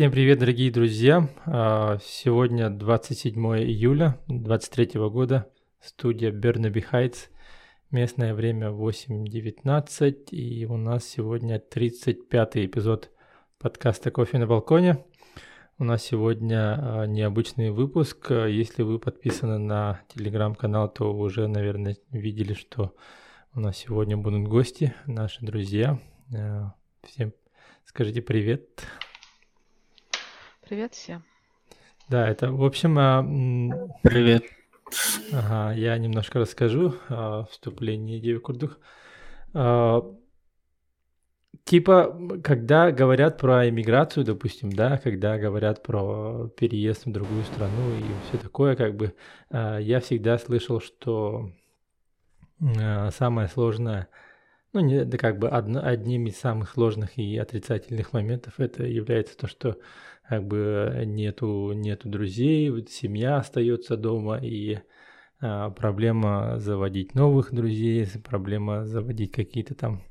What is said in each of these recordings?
Всем привет, дорогие друзья! А, сегодня 27 июля 2023 года, студия Бернаби Хайтс, местное время 8.19, и у нас сегодня 35 эпизод подкаста «Кофе на балконе». У нас сегодня а, необычный выпуск. Если вы подписаны на телеграм-канал, то уже, наверное, видели, что у нас сегодня будут гости, наши друзья. А, всем скажите привет. Привет всем. Да, это, в общем... А, привет. Ага, я немножко расскажу о вступлении Деви Курдух. Типа, когда говорят про иммиграцию, допустим, да, когда говорят про переезд в другую страну и все такое, как бы, я всегда слышал, что самое сложное – ну, не, да как бы одно, одним из самых сложных и отрицательных моментов это является то, что как бы нету, нету друзей, вот семья остается дома, и а, проблема заводить новых друзей, проблема заводить какие-то там,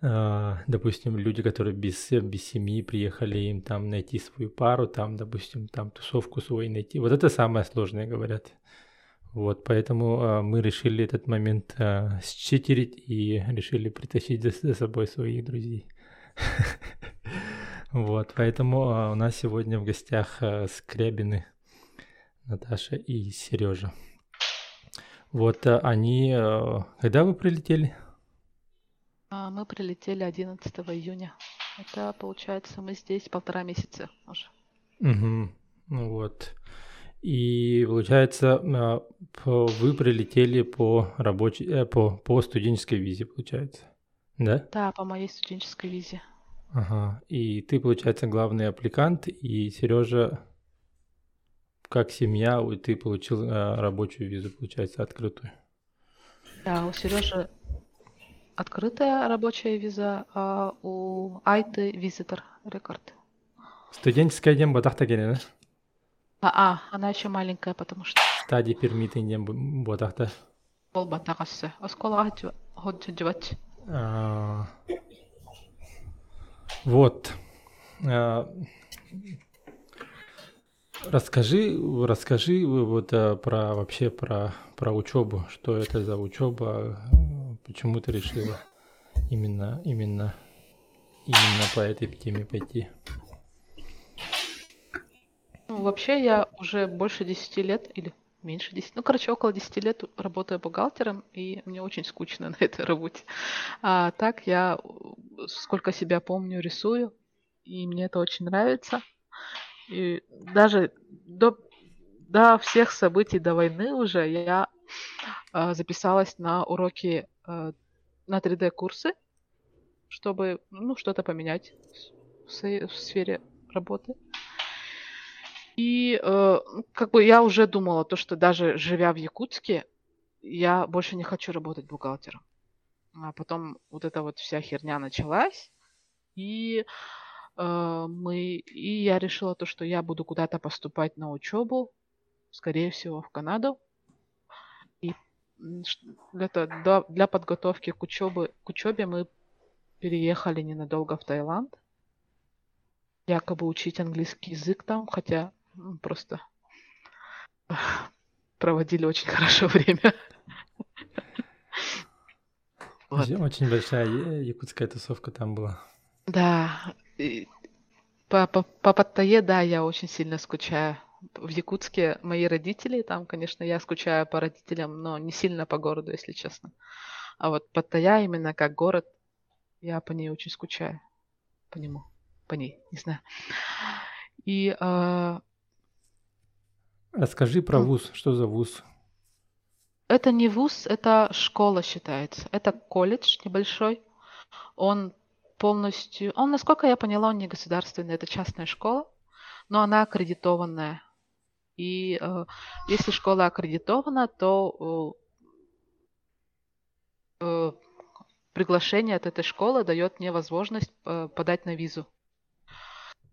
а, допустим, люди, которые без, без семьи приехали, им там найти свою пару, там, допустим, там тусовку свою найти. Вот это самое сложное, говорят. Вот, поэтому а, мы решили этот момент а, считерить и решили притащить за, за собой своих друзей. Вот, поэтому а, у нас сегодня в гостях а, Скрябины Наташа и Сережа. Вот а, они... А, когда вы прилетели? А, мы прилетели 11 июня. Это получается мы здесь полтора месяца уже. Угу. Ну вот. И получается, а, вы прилетели по рабочей, э, по, по студенческой визе, получается, да? Да, по моей студенческой визе. Ага. И ты, получается, главный аппликант, и Сережа, как семья, ты получил а, рабочую визу, получается, открытую. Да, у Сережи открытая рабочая виза, а у Айты визитор рекорд. Студенческая дем батахта да? А, а, она еще маленькая, потому что... Стадий пермитинген ботақта. Ол батағасы. Осколаға ходживать. Вот. А, расскажи, расскажи вот а, про вообще про про учебу, что это за учеба, почему ты решила именно именно именно по этой теме пойти. Ну, вообще я уже больше 10 лет или меньше 10, ну, короче, около 10 лет работаю бухгалтером, и мне очень скучно на этой работе. А так я, сколько себя помню, рисую, и мне это очень нравится. И даже до, до всех событий, до войны уже я а, записалась на уроки а, на 3D-курсы, чтобы, ну, что-то поменять в, в сфере работы. И э, как бы я уже думала, то, что даже живя в Якутске, я больше не хочу работать бухгалтером. А потом вот эта вот вся херня началась, и э, мы, и я решила то, что я буду куда-то поступать на учебу, скорее всего, в Канаду. И для, для, для подготовки к учебе, к учебе мы переехали ненадолго в Таиланд. Якобы учить английский язык там, хотя просто проводили очень хорошо время. Вот. Очень большая якутская тусовка там была. Да. По, по, по Паттайе, да, я очень сильно скучаю. В Якутске мои родители, там, конечно, я скучаю по родителям, но не сильно по городу, если честно. А вот Паттайя именно как город, я по ней очень скучаю. По нему. По ней, не знаю. И э, Расскажи про вуз. Что за вуз? Это не вуз, это школа считается. Это колледж небольшой. Он полностью... Он, насколько я поняла, он не государственный, это частная школа, но она аккредитованная. И э, если школа аккредитована, то э, э, приглашение от этой школы дает мне возможность э, подать на визу.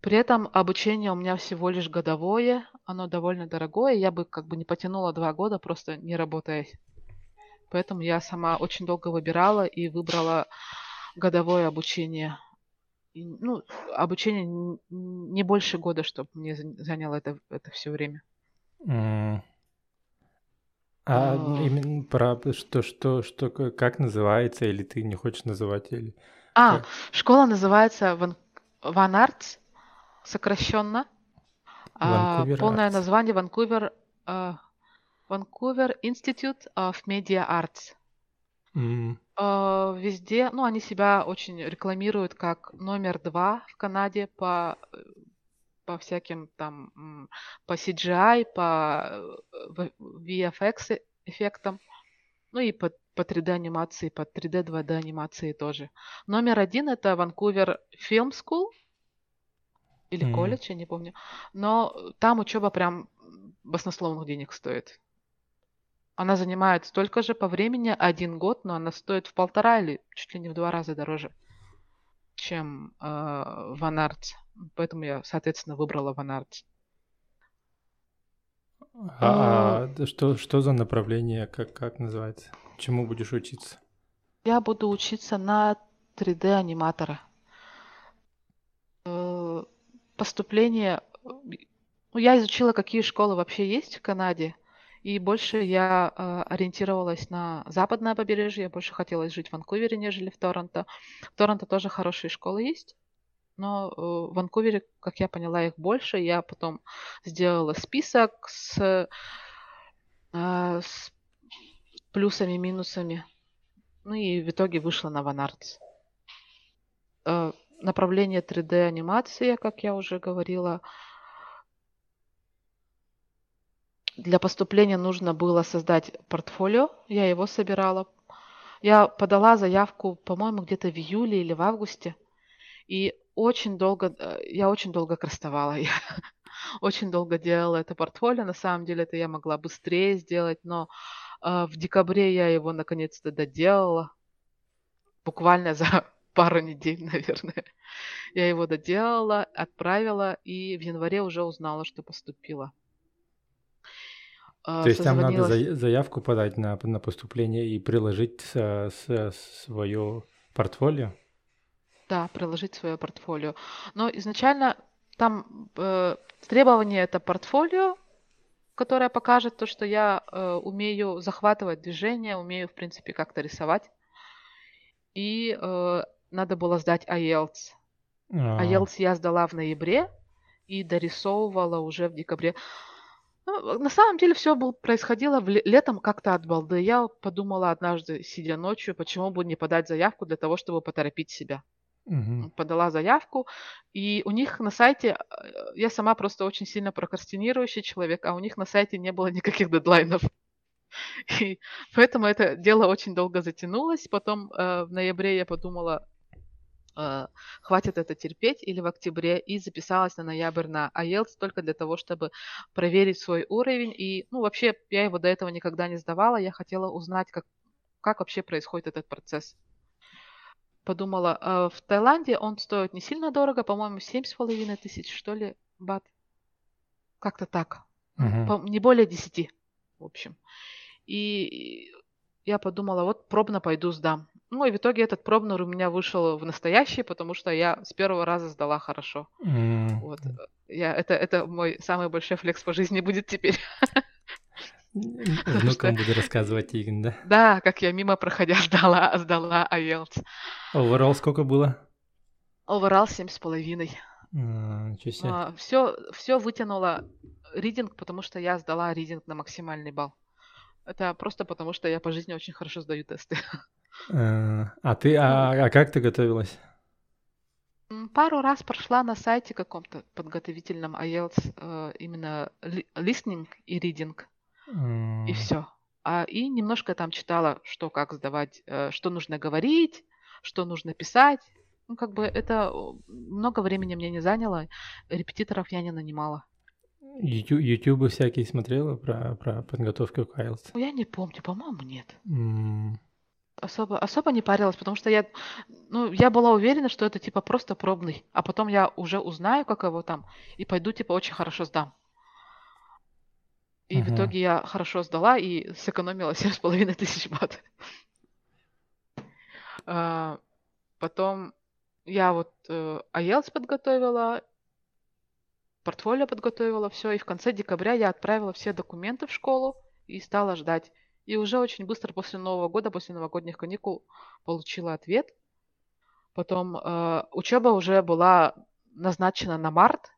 При этом обучение у меня всего лишь годовое, оно довольно дорогое, я бы как бы не потянула два года, просто не работая. Поэтому я сама очень долго выбирала и выбрала годовое обучение. и, ну, обучение не больше года, чтобы мне заняло это, это все время. Mm. А, а именно про что, что, что, как называется, или ты не хочешь называть, или... А, как? школа называется Ван, Ван Артс, сокращенно. А, полное Arts. название Ванкувер, а, Ванкувер Institute of Media Arts. Mm. Везде, ну, они себя очень рекламируют как номер два в Канаде по по всяким там, по CGI, по э, VFX эффектам, ну и по, по 3D анимации, по 3D, 2D анимации тоже. Номер один это Ванкувер Film School, или mm. колледж, я не помню. Но там учеба прям баснословных денег стоит. Она занимает столько же по времени, один год, но она стоит в полтора или чуть ли не в два раза дороже, чем э, Ван Артс. Поэтому я, соответственно, выбрала Ван Артс. А, а что, что за направление, как, как называется? Чему будешь учиться? Я буду учиться на 3D-аниматора. Э, поступление... Ну, я изучила, какие школы вообще есть в Канаде. И больше я э, ориентировалась на западное побережье. Я больше хотела жить в Ванкувере, нежели в Торонто. В Торонто тоже хорошие школы есть но э, в Ванкувере, как я поняла, их больше. Я потом сделала список с, э, с плюсами, минусами. Ну и в итоге вышла на Ванартс. Направление 3D анимация, как я уже говорила. Для поступления нужно было создать портфолио. Я его собирала. Я подала заявку, по-моему, где-то в июле или в августе. И очень долго, э, я очень долго крестовала, я очень долго делала это портфолио. На самом деле это я могла быстрее сделать, но э, в декабре я его наконец-то доделала. Буквально за пару недель, наверное. Я его доделала, отправила и в январе уже узнала, что поступила. Э, То есть там надо заявку подать на, на поступление и приложить с, с, свое портфолио? Да, приложить свое портфолио. Но изначально там э, требование это портфолио, которое покажет то, что я э, умею захватывать движение, умею, в принципе, как-то рисовать. И э, надо было сдать IELTS. А. IELTS я сдала в ноябре и дорисовывала уже в декабре. Ну, на самом деле все было, происходило в, летом как-то от балды. Я подумала однажды, сидя ночью, почему бы не подать заявку для того, чтобы поторопить себя. Мгм. подала заявку, и у них на сайте, э, я сама просто очень сильно прокрастинирующий человек, а у них на сайте не было никаких дедлайнов. И поэтому это дело очень долго затянулось. Потом э, в ноябре я подумала, э, хватит это терпеть, или в октябре, и записалась на ноябрь на IELTS только для того, чтобы проверить свой уровень. И, ну, вообще, я его до этого никогда не сдавала, я хотела узнать, как, как вообще происходит этот процесс подумала, а в Таиланде он стоит не сильно дорого, по-моему, семь с половиной тысяч, что ли, бат. Как-то так. Угу. Не более десяти, в общем. И я подумала, вот пробно пойду сдам. Ну и в итоге этот пробный у меня вышел в настоящий, потому что я с первого раза сдала хорошо. Mm. Вот. Я, это, это мой самый большой флекс по жизни будет теперь. Внукам буду рассказывать, Игорь, да? Да, как я мимо проходя сдала, сдала IELTS. Overall сколько было? Overall семь с половиной. А, все, все вытянуло ридинг, потому что я сдала ридинг на максимальный балл. Это просто потому, что я по жизни очень хорошо сдаю тесты. А, а ты, а, а как ты готовилась? Пару раз прошла на сайте каком-то подготовительном IELTS э, именно listening и reading. И все. А, и немножко там читала, что как сдавать, э, что нужно говорить, что нужно писать. Ну, как бы это много времени мне не заняло, репетиторов я не нанимала. Ютубы всякие смотрела про, про подготовку к IELTS? Ну, я не помню, по-моему, нет. Mm. Особо, особо не парилась, потому что я, ну, я была уверена, что это типа просто пробный, а потом я уже узнаю, как его там, и пойду типа очень хорошо сдам. И в итоге я хорошо сдала и сэкономила семь с половиной тысяч бат. А, потом я вот э, IELTS подготовила, портфолио подготовила, все, и в конце декабря я отправила все документы в школу и стала ждать. И уже очень быстро после Нового года, после новогодних каникул, получила ответ. Потом э, учеба уже была назначена на март,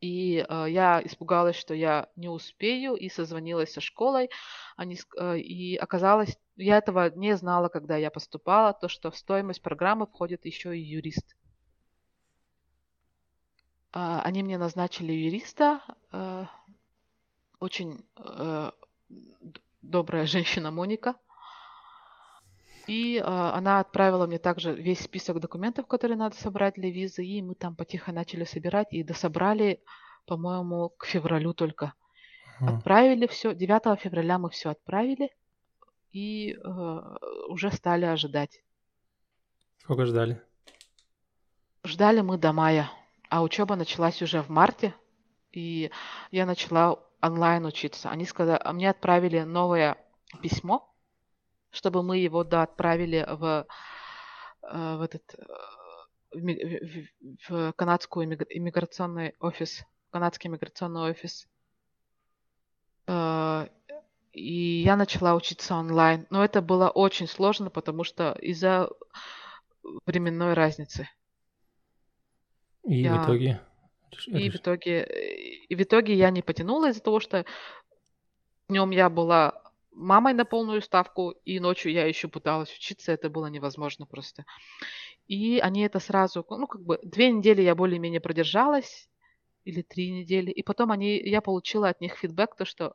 и э, я испугалась, что я не успею, и созвонилась со школой. Они, э, и оказалось, я этого не знала, когда я поступала, то, что в стоимость программы входит еще и юрист. Э, они мне назначили юриста, э, очень э, добрая женщина Моника. И э, она отправила мне также весь список документов, которые надо собрать для визы, и мы там потихо начали собирать, и дособрали, по-моему, к февралю только. Uh-huh. Отправили все, 9 февраля мы все отправили, и э, уже стали ожидать. Сколько ждали? Ждали мы до мая, а учеба началась уже в марте, и я начала онлайн учиться. Они сказали, а мне отправили новое письмо, чтобы мы его да, отправили в, э, в этот э, в, в канадскую иммиграционный офис, канадский иммиграционный офис. Э, и я начала учиться онлайн. Но это было очень сложно, потому что из-за временной разницы. И я... в итоге? И в итоге, и в итоге я не потянула из-за того, что днем я была мамой на полную ставку, и ночью я еще пыталась учиться, это было невозможно просто. И они это сразу, ну, как бы, две недели я более-менее продержалась, или три недели, и потом они, я получила от них фидбэк, то, что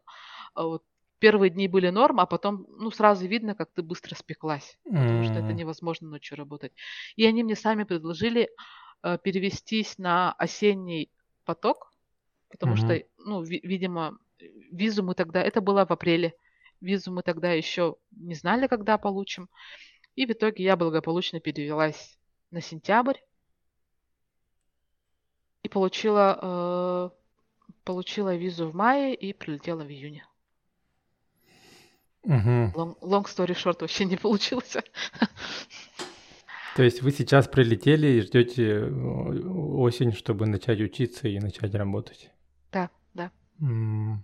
а, вот, первые дни были норм, а потом, ну, сразу видно, как ты быстро спеклась, потому что это невозможно ночью работать. И они мне сами предложили э, перевестись на осенний поток, потому mm-hmm. что, ну, ви- видимо, визу мы тогда, это было в апреле, Визу мы тогда еще не знали, когда получим. И в итоге я благополучно перевелась на сентябрь и получила, э, получила визу в мае и прилетела в июне. Угу. Long, long story short вообще не получилось. То есть вы сейчас прилетели и ждете э, осень, чтобы начать учиться и начать работать? Да, да. Mm.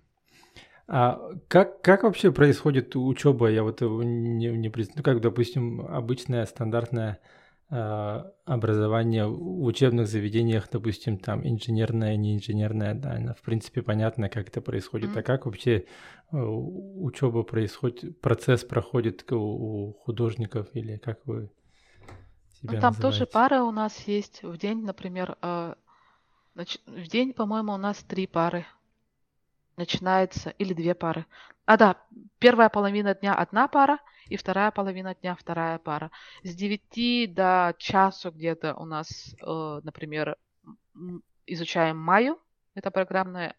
А как, как вообще происходит учеба? Я вот не, не представляю, ну, как, допустим, обычное стандартное э, образование в учебных заведениях, допустим, там инженерное, неинженерное, да, в принципе понятно, как это происходит. Mm-hmm. А как вообще э, учеба происходит, процесс проходит у, у художников или как вы себя ну, Там называете? тоже пары у нас есть в день, например, э, нач... в день, по-моему, у нас три пары начинается, или две пары. А, да, первая половина дня одна пара, и вторая половина дня вторая пара. С 9 до часу где-то у нас, э, например, изучаем Маю, это программное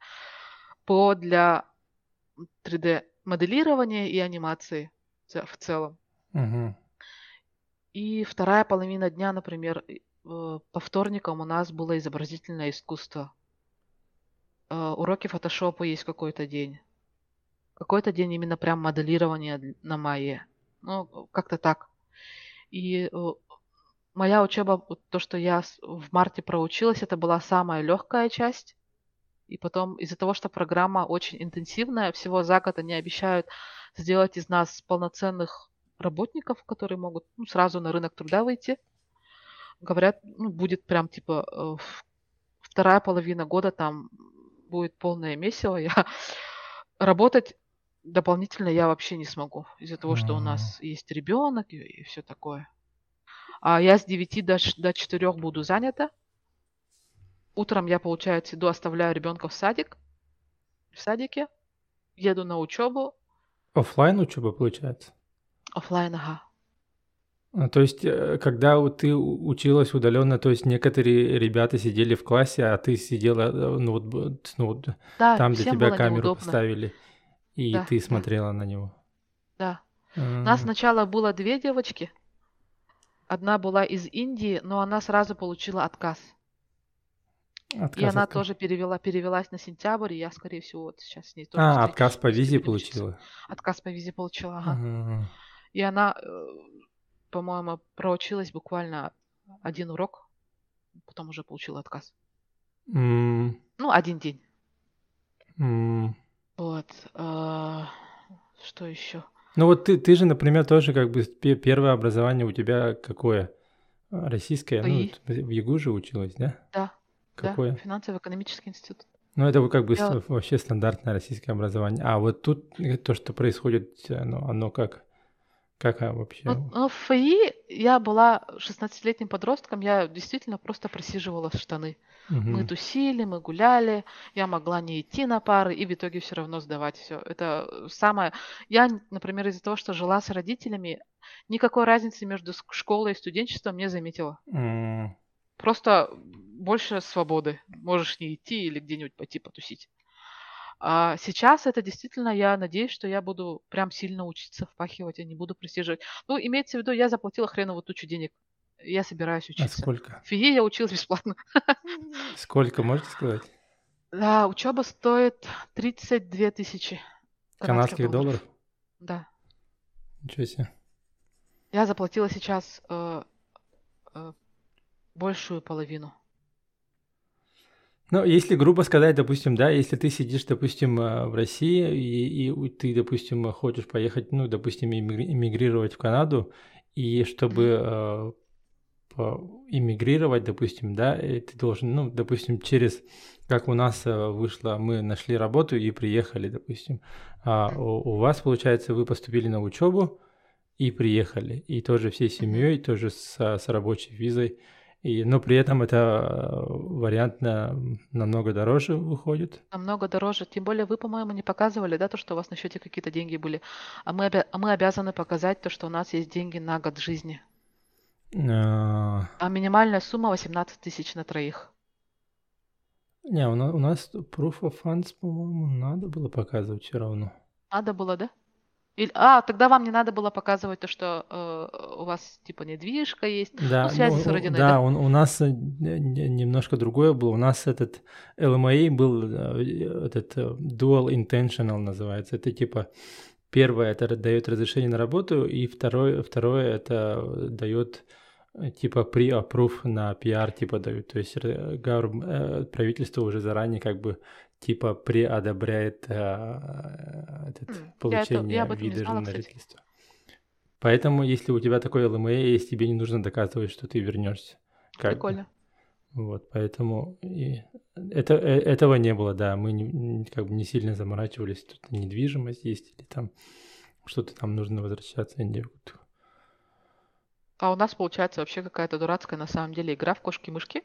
ПО для 3D-моделирования и анимации в целом. Угу. И вторая половина дня, например, по вторникам у нас было изобразительное искусство. Э, уроки фотошопа есть какой-то день. Какой-то день именно прям моделирование на мае. Ну, как-то так. И э, моя учеба, то, что я в марте проучилась, это была самая легкая часть. И потом из-за того, что программа очень интенсивная, всего за год они обещают сделать из нас полноценных работников, которые могут ну, сразу на рынок труда выйти. Говорят, ну, будет прям типа э, вторая половина года там будет полное месиво. Я работать дополнительно я вообще не смогу из-за того, что у нас есть ребенок и, и все такое. А я с 9 до, до 4 буду занята. Утром я, получается, иду, оставляю ребенка в садик. В садике. Еду на учебу. Оффлайн учеба, получается? Оффлайн, ага. А, то есть, э, когда ты училась удаленно, то есть некоторые ребята сидели в классе, а ты сидела э, ну, вот, ну, вот, да, там, где тебя камеру неудобно. поставили, и да, ты смотрела да. на него. Да. У нас сначала было две девочки. Одна была из Индии, но она сразу получила отказ. отказ и она отказ. тоже перевела, перевелась на сентябрь, и я, скорее всего, вот сейчас с ней тоже... А, отказ по визе получила? Отказ по визе получила, ага. И она э, по-моему, проучилась буквально один урок, потом уже получила отказ. М, Ну, один день. м. Вот. а, Что еще? Ну вот ты, ты же, например, тоже как бы пе- первое образование у тебя какое? Российское? Ну, ПИ. вот в ЕГУ же училась, да? Да, да, Какое? финансово-экономический институт. Ну, это как бы Я- вообще стандартное российское образование. А вот тут то, что происходит, оно, оно как? Как а, вообще? Ну, ну, в ФИ я была 16-летним подростком, я действительно просто просиживала штаны. Мы Мгм. тусили, мы гуляли, я могла не идти на пары и в итоге все равно сдавать все. Это самое... Я, например, из-за того, что жила с родителями, никакой разницы между школой и студенчеством не заметила. М, Просто больше свободы. Можешь не идти или где-нибудь пойти потусить. А сейчас это действительно, я надеюсь, что я буду прям сильно учиться, впахивать, я не буду просиживать. Ну, имеется в виду, я заплатила хреновую тучу денег. Я собираюсь А учиться. сколько? В ФИЕ я училась бесплатно. Сколько, можете сказать? Да, учеба стоит 32 тысячи Канадских долларов? Да. Ничего себе. Я заплатила сейчас э, э, большую половину. Ну, если грубо сказать, допустим, да, если ты сидишь, допустим, э, в России, и, и ты, допустим, хочешь поехать, ну, допустим, иммигрировать в Канаду, и чтобы э, иммигрировать, допустим, да, и ты должен, ну, допустим, через, как у нас э, вышло, мы нашли работу и приехали, допустим, а у, у вас, получается, вы поступили на учебу и приехали, и тоже всей семьей, тоже с, с рабочей визой, и, но при этом это э, вариант на, намного дороже выходит. Намного дороже. Тем более вы, по-моему, не показывали, да, то, что у вас на счете какие-то деньги были. А мы, обя- а мы обязаны показать то, что у нас есть деньги на год жизни. А, А минимальная сумма 18 тысяч на троих. Не, у нас, у нас proof of funds, по-моему, надо было показывать все равно. Надо было, да? Или, а, тогда вам не надо было показывать то, что э, у вас типа недвижка есть. Да, Ну, связи ну, с родиной, да, да? он- у нас э, не- не- немножко другое было. У нас этот LMA был э, этот э, dual intentional называется. Это типа первое это дает разрешение на работу, и второе, второе это дает типа pre-approve на PR типа дают. То есть правительство уже заранее как бы типа преодобряет э, этот, я это- получение я этом не вида знала. Поэтому, если у тебя такой LMA есть, тебе не нужно доказывать, что ты вернешься. Как. Прикольно. Вот, поэтому и это, э- этого не было, да. Мы не, как бы не сильно заморачивались. Тут недвижимость есть или там что-то там нужно возвращаться. Не-. А у нас получается вообще какая-то дурацкая на самом деле игра в кошки-мышки.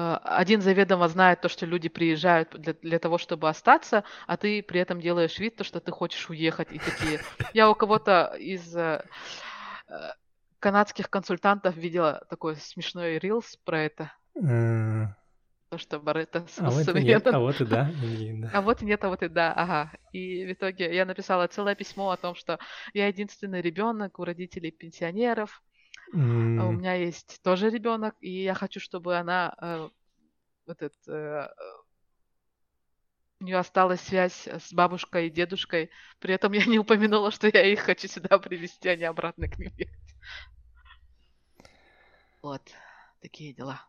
Э, один заведомо знает то, что люди приезжают для, для того, чтобы остаться, а ты при этом делаешь вид, то, что ты хочешь уехать. И такие... Я у кого-то из э, э, канадских консультантов видела такой смешной рилс про это. То, что А вот и нет, современном. а вот и да. А вот и нет, а вот и да, ага. И в итоге я написала целое письмо о том, что я единственный ребенок у родителей пенсионеров, а у меня есть тоже ребенок, и я хочу, чтобы она э, этот э, у нее осталась связь с бабушкой и дедушкой. При этом я не упомянула, что я их хочу сюда привезти, а не обратно к ним ехать. Вот такие дела.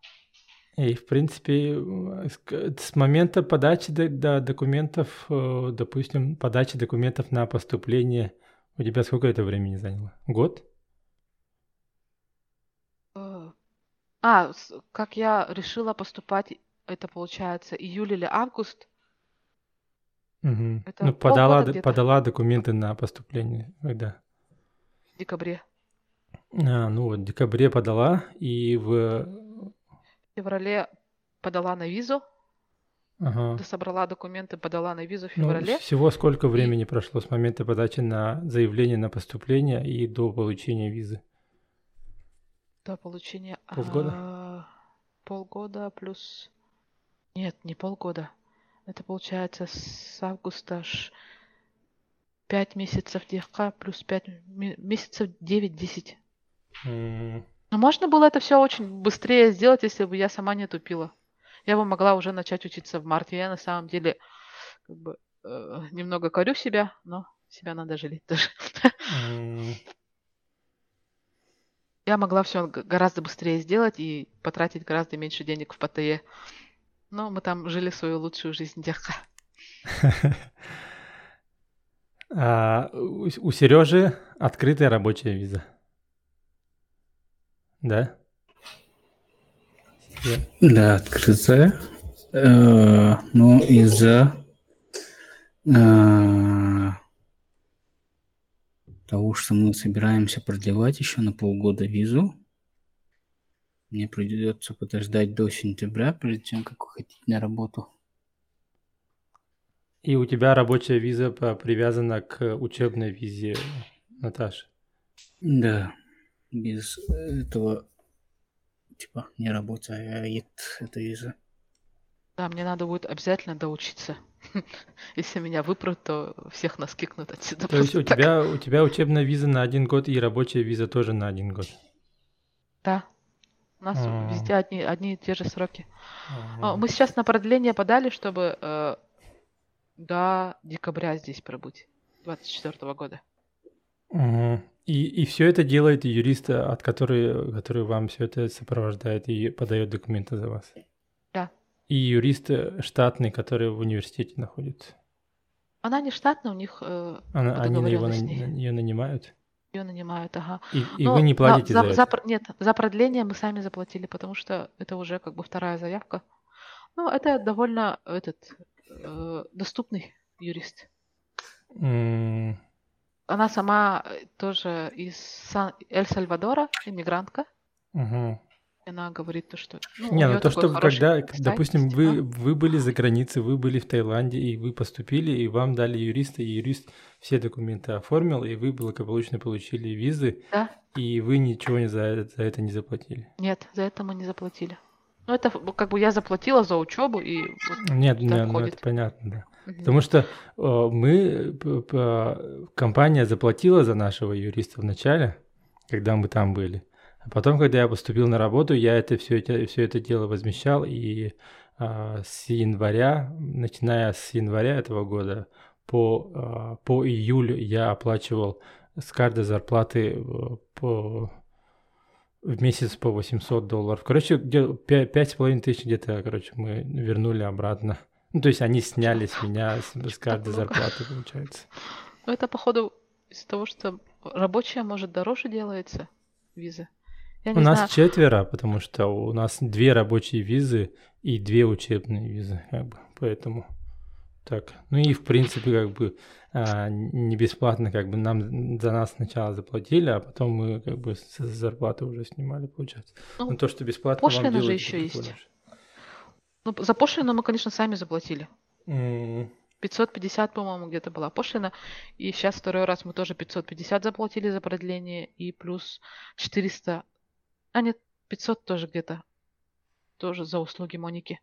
И, в принципе, э, с момента подачи до- до документов, э, допустим, подачи документов на поступление, у тебя сколько это времени заняло? Год? Э, А, с- как я решила поступать, это получается июль или август. Мгм. Это Ну, подала, полгода д- где-то. подала документы на поступление, когда? в декабре. А, ну вот, в декабре подала, и в... В феврале подала на визу, Ага. собрала документы, подала на визу в Ну, феврале. всего сколько времени прошло с момента подачи на заявление на поступление и до получения визы? До получения... Полгода? а, полгода плюс... Нет, не полгода. Это получается с августа аж 5 месяцев ДХК плюс 5 месяцев 9-10. М, Но можно было это все очень быстрее сделать, если бы я сама не тупила. Я бы могла уже начать учиться в марте. Я на самом деле как бы э, немного корю себя, но себя надо жалеть тоже. м. Я могла все гораздо быстрее сделать и потратить гораздо меньше денег в ПТЕ. Но мы там жили свою лучшую жизнь, дяка. А, у, Сережи открытая рабочая виза. Да? Да, открытая. Э, но из-за э, того, что мы собираемся продлевать еще на полгода визу, мне придется подождать до сентября, перед тем, как уходить на работу. И у тебя рабочая виза привязана к учебной визе Наташи? Да, без этого типа не работает эта виза. Да, мне надо будет обязательно доучиться. Если меня выпрут, то всех нас кикнут отсюда. То есть у тебя, у тебя учебная виза на один год и рабочая виза тоже на один год? Да. У нас А-а-а. везде одни, одни и те же сроки. А-а-а. Мы сейчас на продление подали, чтобы э, до декабря здесь пробыть, 24 года. Угу. И, и все это делает юрист, от который, который вам все это сопровождает и подает документы за вас? И юрист штатный, который в университете находится? Она не штатная, у них э, Она, Они его, на, ее нанимают? Ее нанимают, ага. И, и вы не платите за, за, за это? Нет, за продление мы сами заплатили, потому что это уже как бы вторая заявка. Ну, это довольно этот э, доступный юрист. Mm. Она сама тоже из Сан- Эль-Сальвадора, иммигрантка. Угу. Она говорит то, что... Ну, Не, ну то, что когда, допустим, вы, вы были за границей, вы были в Таиланде, и вы поступили, и вам дали юриста, и юрист все документы оформил, и вы благополучно получили визы, да. и вы ничего не за, за это не заплатили. Нет, за это мы не заплатили. Ну, это как бы я заплатила за учебу и... Нет, нет, ну это понятно, да. Угу. Потому что э, мы, компания заплатила за нашего юриста в начале, когда мы там были. А потом, когда я поступил на работу, я это все это, все это дело возмещал, и э, с января, начиная с января этого года по, э, по июль я оплачивал с каждой зарплаты э, по в месяц по 800 долларов. Короче, пять с половиной тысяч где-то, короче, мы вернули обратно. Ну, то есть они сняли с меня с, с каждой зарплаты, получается. Ну, это, походу, из-за того, что рабочая, может, дороже делается виза. Я у нас знаю. четверо, потому что у нас две рабочие визы и две учебные визы, как бы, поэтому так. Ну и в принципе, как бы а, не бесплатно, как бы нам за нас сначала заплатили, а потом мы как бы с зарплаты уже снимали, получается. Ну, Но то, что бесплатно пошлина вам же еще есть. Ну, за пошлину мы, конечно, сами заплатили. Mm. 550, по-моему, где-то была пошлина. И сейчас второй раз мы тоже 550 заплатили за продление. И плюс 400... А нет, 500 тоже где-то. Тоже за услуги Моники.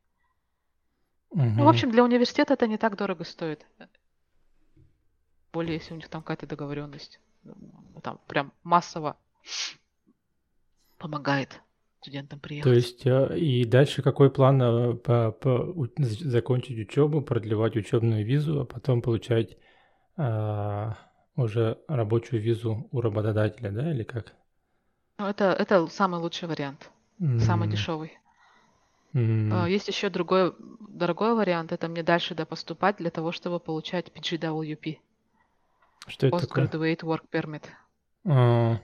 Угу. Ну, в общем, для университета это не так дорого стоит. Более, если у них там какая-то договоренность. Там прям массово помогает студентам приехать. То есть э, и дальше какой план э, по, по, закончить учебу, продлевать учебную визу, а потом получать а, уже рабочую визу у работодателя, да, или как? Ну, это, это самый лучший вариант, mm. самый дешевый. Mm. Есть еще другой дорогой вариант, это мне дальше да поступать для того, чтобы получать PGWP. Что это Postgraduate такое? Work Permit. А.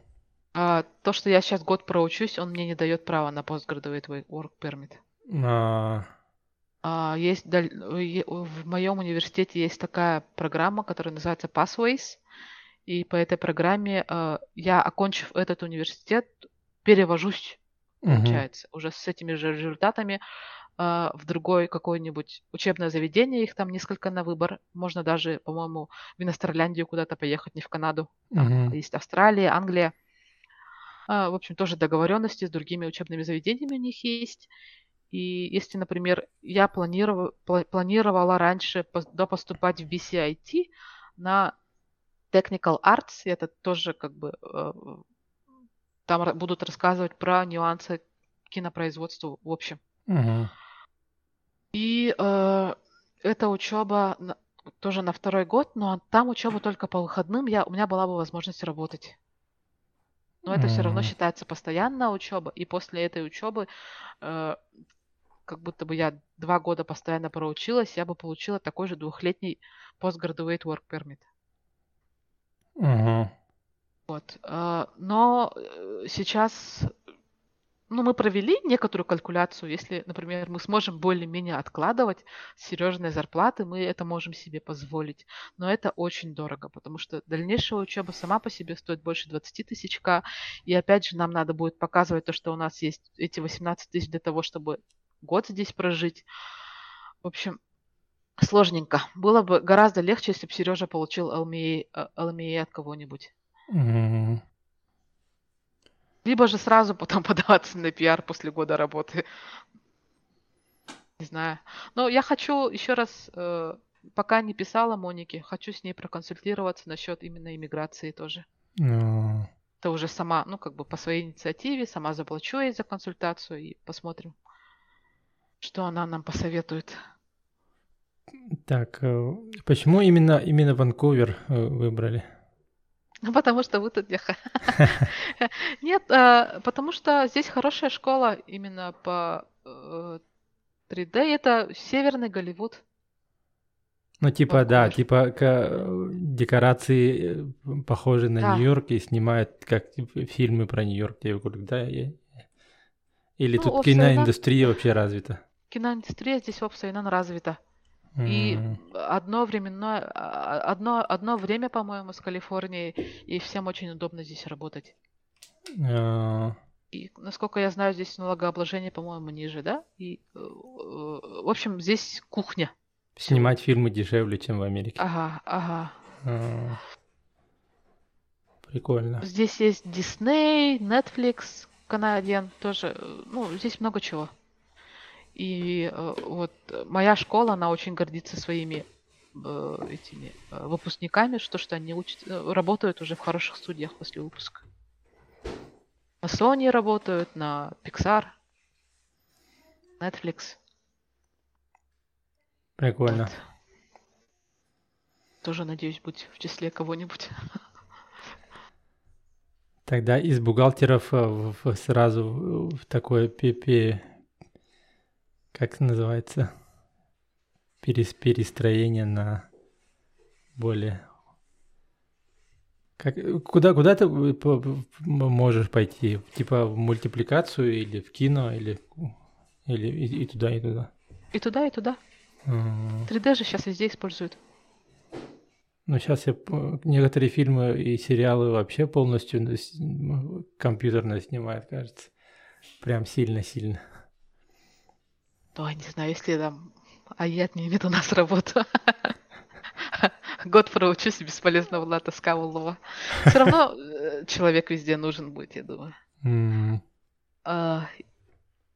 А, то, что я сейчас год проучусь, он мне не дает права на Postgraduate Work Permit. А. А, есть в моем университете есть такая программа, которая называется Pathways, и по этой программе а, я, окончив этот университет, перевожусь получается, угу. уже с этими же результатами э, в другое какое-нибудь учебное заведение, их там несколько на выбор. Можно даже, по-моему, в Иностерляндию куда-то поехать, не в Канаду. Там угу. есть Австралия, Англия. Э, в общем, тоже договоренности с другими учебными заведениями у них есть. И если, например, я планировала, планировала раньше до поступать в BCIT на Technical Arts, это тоже как бы э, там будут рассказывать про нюансы кинопроизводства в общем. Угу. И э, эта учеба на, тоже на второй год, но там учеба только по выходным. Я, у меня была бы возможность работать. Но это все равно считается постоянная учеба, и после этой учебы, э, как будто бы я два года постоянно проучилась, я бы получила такой же двухлетний postgraduate work permit. Ага. Вот. э, Но э, сейчас, ну, мы провели некоторую калькуляцию. Если, например, мы сможем более-менее откладывать с Сережиной зарплаты, мы это можем себе позволить. Но это очень дорого, потому что дальнейшая учеба сама по себе стоит больше 20 тысяч к. И опять же, нам надо будет показывать то, что у нас есть эти 18 тысяч для того, чтобы год здесь прожить. В общем, сложненько. Было бы гораздо легче, если бы Сережа получил LMA, э, от кого-нибудь. М. Либо же сразу потом подаваться на пиар после года работы. Не знаю. Но я хочу еще раз, э, пока не писала Монике, хочу с ней проконсультироваться насчет именно иммиграции тоже. А. Это уже сама, ну, как бы по своей инициативе, сама заплачу ей за консультацию и посмотрим, что она нам посоветует. Так, э, почему именно именно Ванкувер э, выбрали? Ну, потому что вы тут ехали. Нет, э, потому что здесь хорошая школа именно по э, 3D. Это северный Голливуд. Ну, типа, да, Ванкувер. типа ка- э, декорации похожи на Да. Нью-Йорк и снимают как типа, фильмы про Нью-Йорк. Я говорю, да, Или Ну, тут киноиндустрия вообще развита? Киноиндустрия здесь Обсайнан развита. И одно временное, а, одно, одно время, по-моему, с Калифорнией, и всем очень удобно здесь работать. А, И, насколько я знаю, здесь налогообложение, по-моему, ниже, да? И, э, в общем, здесь кухня. Снимать фильмы дешевле, чем в Америке. Ага, ага. А, Прикольно. Здесь есть Disney, Netflix, канадиан тоже. э, Ну, здесь много чего. И э, вот моя школа, она очень гордится своими э, этими э, выпускниками, что, что они учат, работают уже в хороших студиях после выпуска. На Sony работают, на Pixar, Netflix. Прикольно. Вот. Тоже надеюсь быть в числе кого-нибудь. Тогда из бухгалтеров сразу в такое пе- как называется, Перес- перестроение на более как, куда, куда ты э, можешь пойти? Типа в мультипликацию или в кино, или, или и, и туда, и туда? И туда, и туда. М. 3D же сейчас везде используют. Ну, сейчас я некоторые фильмы и сериалы вообще полностью компьютерно снимают, кажется. Прям сильно-сильно. Ой, не знаю, если там... А я отнимет у нас работу. Год проучусь, бесполезно Влада Скавулова. Все равно э, человек везде нужен будет, я думаю. А,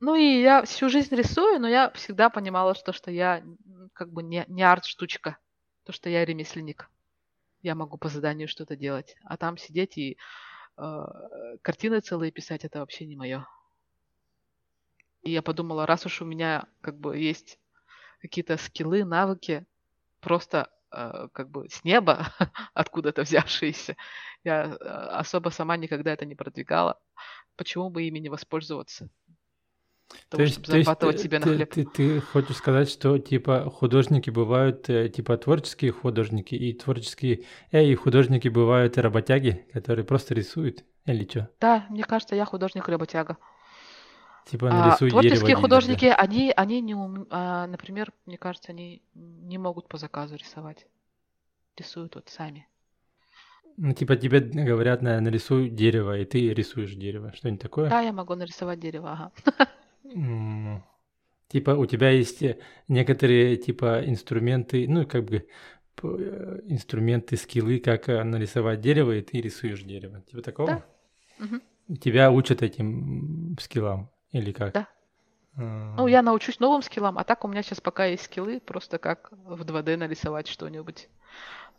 Ну и я всю жизнь рисую, но я всегда понимала, что, что я как бы не, не арт-штучка. То, что я ремесленник. Я могу по заданию что-то делать. А там сидеть и э, картины целые писать, это вообще не мое. И я подумала, раз уж у меня как бы есть какие-то скиллы, навыки, просто э, как бы с неба, откуда-то взявшиеся, я э, особо сама никогда это не продвигала. Почему бы ими не воспользоваться? То Того, есть, чтобы то есть зарабатывать ты, себе на ты- хлеб. ты- ты хочешь сказать, что типа художники бывают э, типа творческие художники и творческие, э, и художники бывают работяги, которые просто рисуют или что? Да, мне кажется, я художник-работяга. Типа А нарисуй дерево. творческие и- художники, они, они не ум- а, например, мне кажется, они не могут по заказу рисовать. Рисуют вот сами. Ну, типа тебе говорят, на- нарисуй дерево, и ты рисуешь дерево. Что-нибудь такое? Да, я могу нарисовать дерево, ага. Типа у тебя есть некоторые типа инструменты, ну как бы э, инструменты, скиллы, как э, нарисовать дерево, и ты рисуешь дерево. Типа такого? Да. Мгм. Тебя учат этим скиллам или как? Да. А, Ну, я научусь новым скиллам, а так у меня сейчас пока есть скиллы, просто как в 2D нарисовать что-нибудь.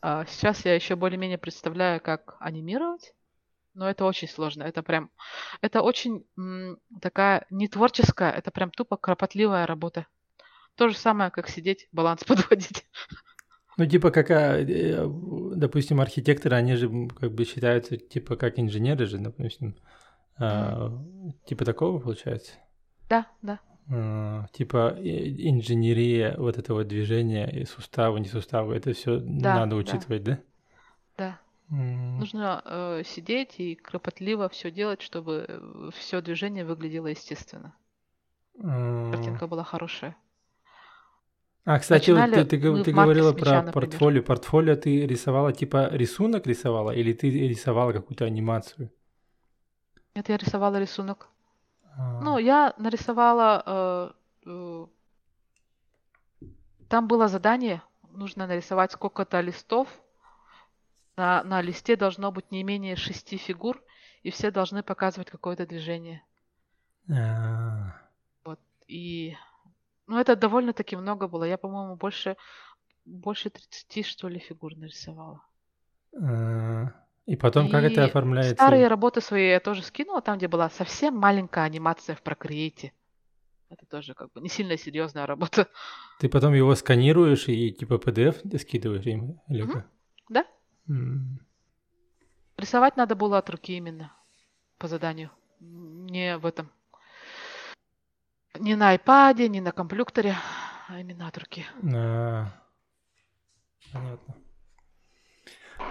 А сейчас я еще более-менее представляю, как анимировать, но это очень сложно. Это прям, это очень м, такая не творческая, это прям тупо кропотливая работа. То же самое, как сидеть, баланс подводить. Ну, типа, как, а, э, допустим, архитекторы, они же как бы считаются, типа, как инженеры же, допустим. А, типа такого получается? Да, да. А, типа инженерия, вот этого движения, и суставы, не суставы, это все Да, надо да, учитывать, да? да. М, Нужно э, сидеть и кропотливо все делать, чтобы все движение выглядело естественно. а. Картинка была хорошая. А, кстати, вот ты, Начинали ты, ты говорила про например. портфолио. Портфолио ты рисовала, типа рисунок рисовала, или ты рисовала какую-то анимацию? Это я рисовала рисунок. А, Ну, я нарисовала... э, э, там было задание, нужно нарисовать сколько-то листов. На, на листе должно быть не менее шести фигур, и все должны показывать какое-то движение. а, И, ну, это довольно-таки много было. Я, по-моему, больше, больше 30, что ли, фигур нарисовала. а. И потом как это И оформляется? старые работы свои я тоже скинула, там, где была совсем маленькая анимация в Procreate. Это тоже как бы не сильно серьезная работа. Ты потом его сканируешь и типа PDF скидываешь им? Или как? Да? М, Рисовать надо было от руки именно по заданию. Не в этом. Не на iPad, не на компьютере, а именно от руки. а, Понятно.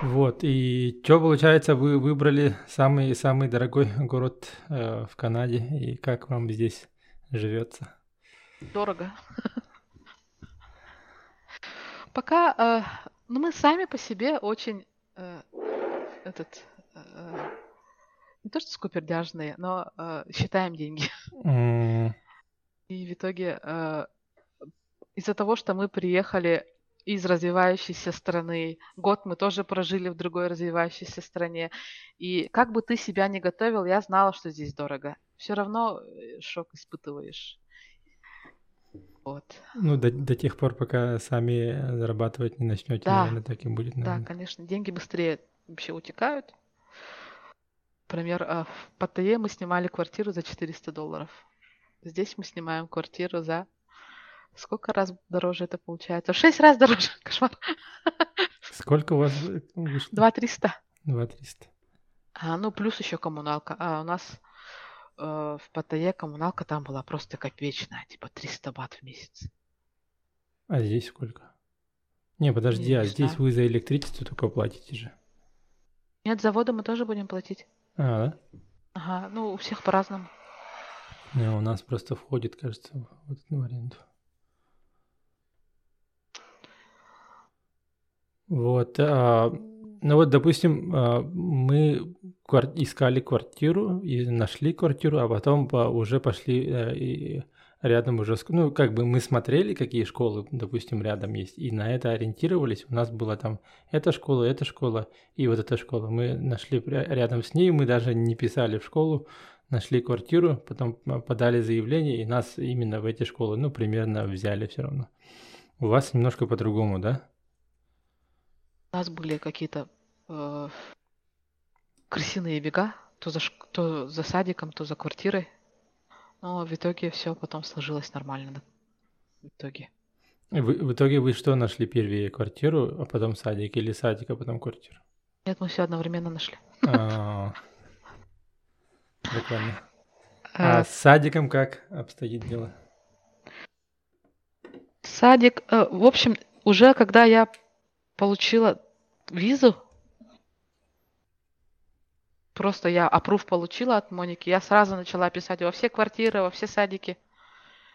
Вот, и что получается, вы выбрали самый самый дорогой город э, в Канаде, и как вам здесь живется? Дорого. Пока, э, ну мы сами по себе очень э, этот э, не то что скупердяжные, но э, считаем деньги. И в итоге э, из-за того, что мы приехали из развивающейся страны, год мы тоже прожили в другой развивающейся стране, и как бы ты себя не готовил, я знала, что здесь дорого. Все равно э, шок испытываешь. Вот. Ну, до, до тех пор, пока сами зарабатывать не начнете, Да. наверное, так и будет, Да, наверное. конечно, деньги быстрее вообще утекают. Например, а, в Паттайе мы снимали квартиру за 400 долларов. Здесь мы снимаем квартиру за... Сколько раз дороже это получается? Шесть раз дороже. Кошмар. Сколько у вас вышло? 2 300. Два триста. А, ну, плюс еще коммуналка. А у нас э, в Паттайе коммуналка там была просто копеечная, типа 300 бат в месяц. А здесь сколько? Не, подожди, Не а здесь знаю. вы за электричество только платите же. Нет, за воду мы тоже будем платить. А, да? Ага, ну, у всех по-разному. Не, у нас просто входит, кажется, в эту аренду. Вот. а, ну вот, допустим, а, мы искали квартиру и нашли квартиру, а потом по- уже пошли э, и рядом уже, ну, как бы мы смотрели, какие школы, допустим, рядом есть, и на это ориентировались. У нас была там эта школа, эта школа и вот эта школа. Мы нашли рядом с ней, мы даже не писали в школу, нашли квартиру, потом подали заявление, и нас именно в эти школы, ну, примерно взяли все равно. У вас немножко по-другому, да? У нас были какие-то э, крысиные бега, то за, то за садиком, то за квартирой. Но в итоге все потом сложилось нормально. В итоге. Вы- в итоге вы что нашли первее квартиру, а потом садик, или садик, а потом квартиру? Нет, мы все одновременно нашли. А, Прикольно. Э, А с садиком как обстоит дело? Садик, э, в общем, уже когда я получила визу, просто я опруф получила от Моники, я сразу начала писать во все квартиры, во все садики.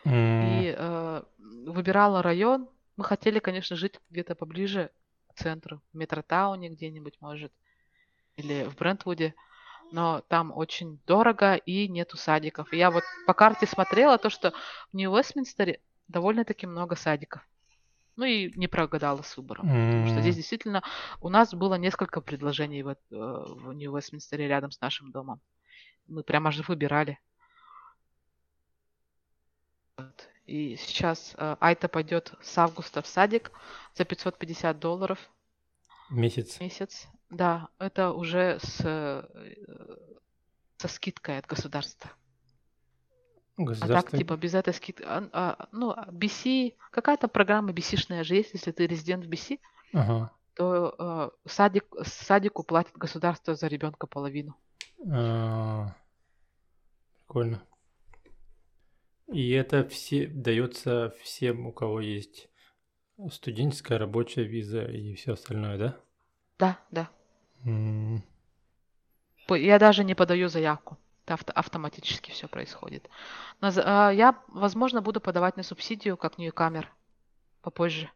М, И э, выбирала район. Мы хотели, конечно, жить где-то поближе к центру, в Метротауне где-нибудь, может, или в Брентвуде. Но там очень дорого и нету садиков. И я вот по карте смотрела то, что в Нью-Вестминстере довольно-таки много садиков. Ну и не прогадала с выбором. Потому что здесь действительно у нас было несколько предложений вот, э, в Нью-Вестминстере рядом с нашим домом. Мы прямо же выбирали. Вот. И сейчас э, Айта пойдет с августа в садик за 550 долларов Месяц. в месяц. Да, это уже с, э, со скидкой от государства. А так, типа, без этой скидки... а, а, ну, а BC... Какая-то программа BC-шная же есть, если ты резидент в BC. Ага. то э, садик, садику платит государство за ребенка половину. А, Прикольно. И это все дается всем, у кого есть студенческая, рабочая виза и все остальное, да? Да, да. М, Я даже не подаю заявку. Авто- автоматически все происходит. Но за- а, я, возможно, буду подавать на субсидию как ньюкамер попозже,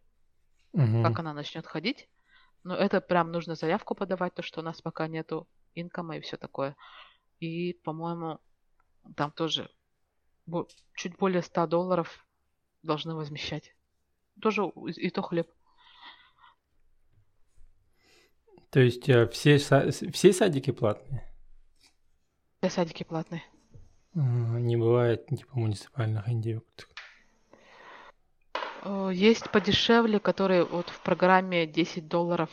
мгм. как она начнет ходить. Но это прям нужно заявку подавать, то что у нас пока нету инкома и все такое. И, по-моему, там тоже чуть более 100 долларов должны возмещать. Тоже и то хлеб. То есть э, все, все садики платные? Все садики платные. А, Не бывает типа муниципальных индивидуумов. Э, Есть подешевле, которые вот в программе 10 долларов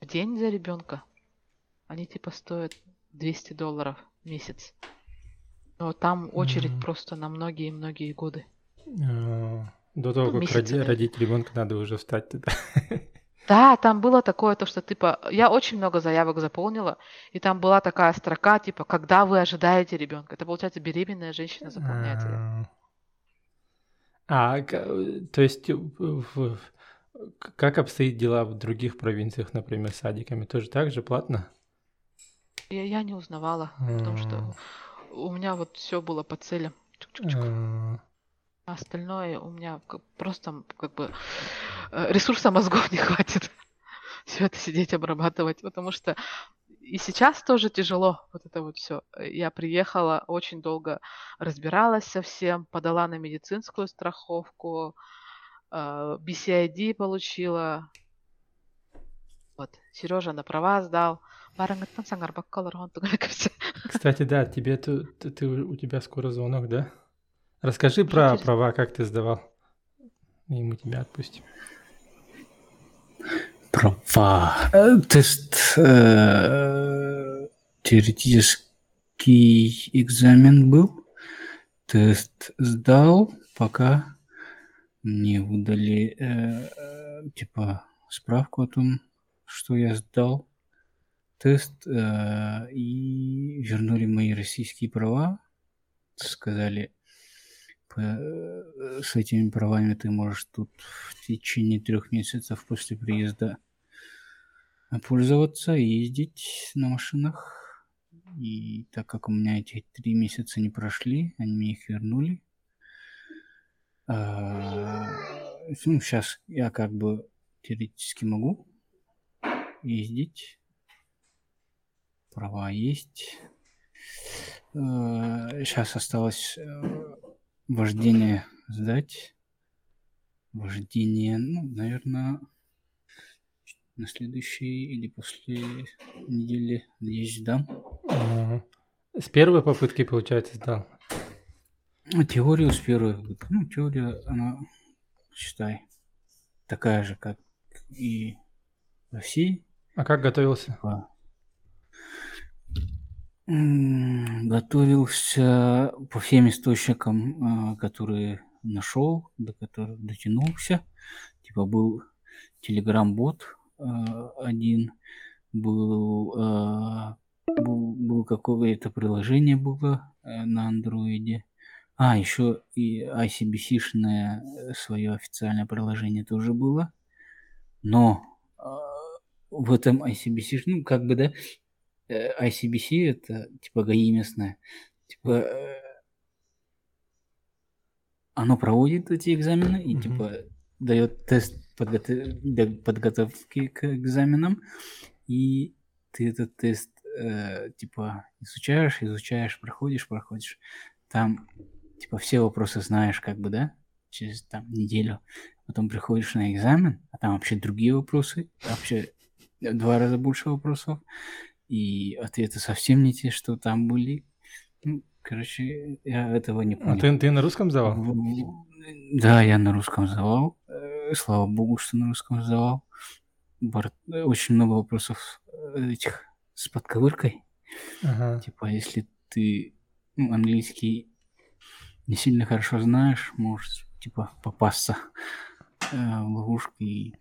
в день за ребенка. Они типа стоят 200 долларов в месяц. Но там очередь Мгм. просто на многие-многие годы. А, До того, Ну, как наверное. родить ребенка, надо уже встать туда. Да, там было такое, то что типа, я очень много заявок заполнила, и там была такая строка, типа, когда вы ожидаете ребенка. Это, получается, беременная женщина заполняет ее. А, то есть к- как обстоит дела в других провинциях, например, с садиками? Тоже так же платно? Я, я не узнавала, потому что у меня вот все было по целям. Чук-чук-чук. А, остальное у меня просто как бы э, ресурса мозгов не хватит все это сидеть обрабатывать, потому что и сейчас тоже тяжело вот это вот все. Я приехала, очень долго разбиралась со всем, подала на медицинскую страховку, э, BCID получила. Вот, Сережа на права сдал. Кстати, да, тебе ту- ты, ты- у тебя скоро звонок, да? Расскажи про права, как ты сдавал. И мы тебя отпустим. Права. Э, Тест э, теоретический экзамен был. Тест сдал, пока мне выдали э, типа справку о том, что я сдал тест э, и вернули мои российские права. Сказали, с этими правами ты можешь тут в течение трех месяцев после приезда пользоваться ездить на машинах. И так как у меня эти три месяца не прошли, они мне их вернули. А, Ну, сейчас я как бы теоретически могу ездить. Права есть. Сейчас осталось э, вождение сдать. Вождение, ну, наверное, на следующей или после недели, надеюсь, сдам. А, С первой попытки, получается, сдал. Ну, Теорию с первой. Ну, теория, она, считай, такая же, как и в России. А как готовился? М, Готовился по всем источникам, а, которые нашел, до которых дотянулся. Типа был телеграм-бот а, один, был, а, был, был какое-то приложение было э, на андроиде. А, еще и ICBC-шное свое официальное приложение тоже было. Но в этом ICBC, ну, как бы, да, э, ICBC это типа ГАИ местное. Типа э, оно проводит эти экзамены и Мгм. типа дает тест подготов- для подготовки к экзаменам. И ты этот тест э, типа изучаешь, изучаешь, проходишь, проходишь. Там типа все вопросы знаешь, как бы, да, через там неделю. Потом приходишь на экзамен, а там вообще другие вопросы, вообще в два раза больше вопросов, и ответы совсем не те, что там были. Ну, короче, я этого не А понял. ты, ты на русском сдавал? Да, я на русском сдавал. Э, Слава богу, что на русском сдавал. Э, Очень много вопросов э, этих с подковыркой. Ага. Типа, если ты ну, английский не сильно хорошо знаешь, можешь, типа, попасться э, в ловушку и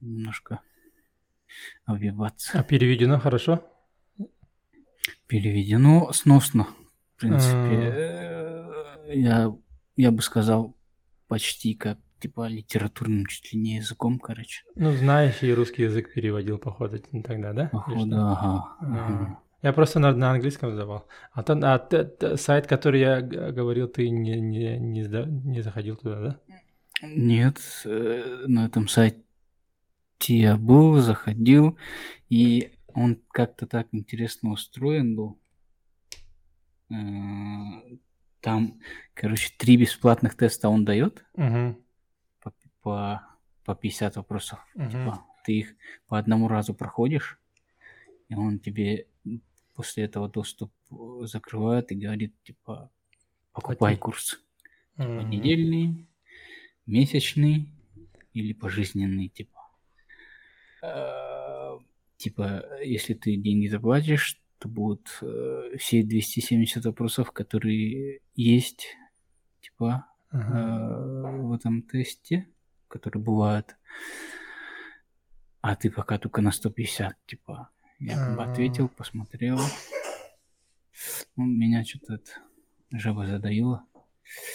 немножко обвиваться. А переведено хорошо? Переведено сносно. В принципе, э, я, я бы сказал, почти как типа литературным чуть ли не языком, короче. Ну, знаешь, и русский язык переводил, походу, тогда, да? Походу, ага. А, ага. Я просто на, на английском задавал. А, то, а т- т- сайт, который я говорил, ты не, не, не, сда- не заходил туда, да? Нет, э, на этом сайте я был, заходил, и он как-то так интересно устроен был. Э, Там, короче, три бесплатных теста он дает Угу. по, по, по 50 вопросов. Мгм. Типа, ты их по одному разу проходишь, и он тебе после этого доступ э, закрывает и говорит, типа, покупай Плати. курс. Мгм. Недельный, месячный или пожизненный, типа. Э, Типа, если ты деньги заплатишь, то будут э, все 270 вопросов, которые есть, типа, Ага. э, в этом тесте, которые бывают. А ты пока только на 150, типа. Я как бы ответил, посмотрел. Ну, меня что-то жаба задавила.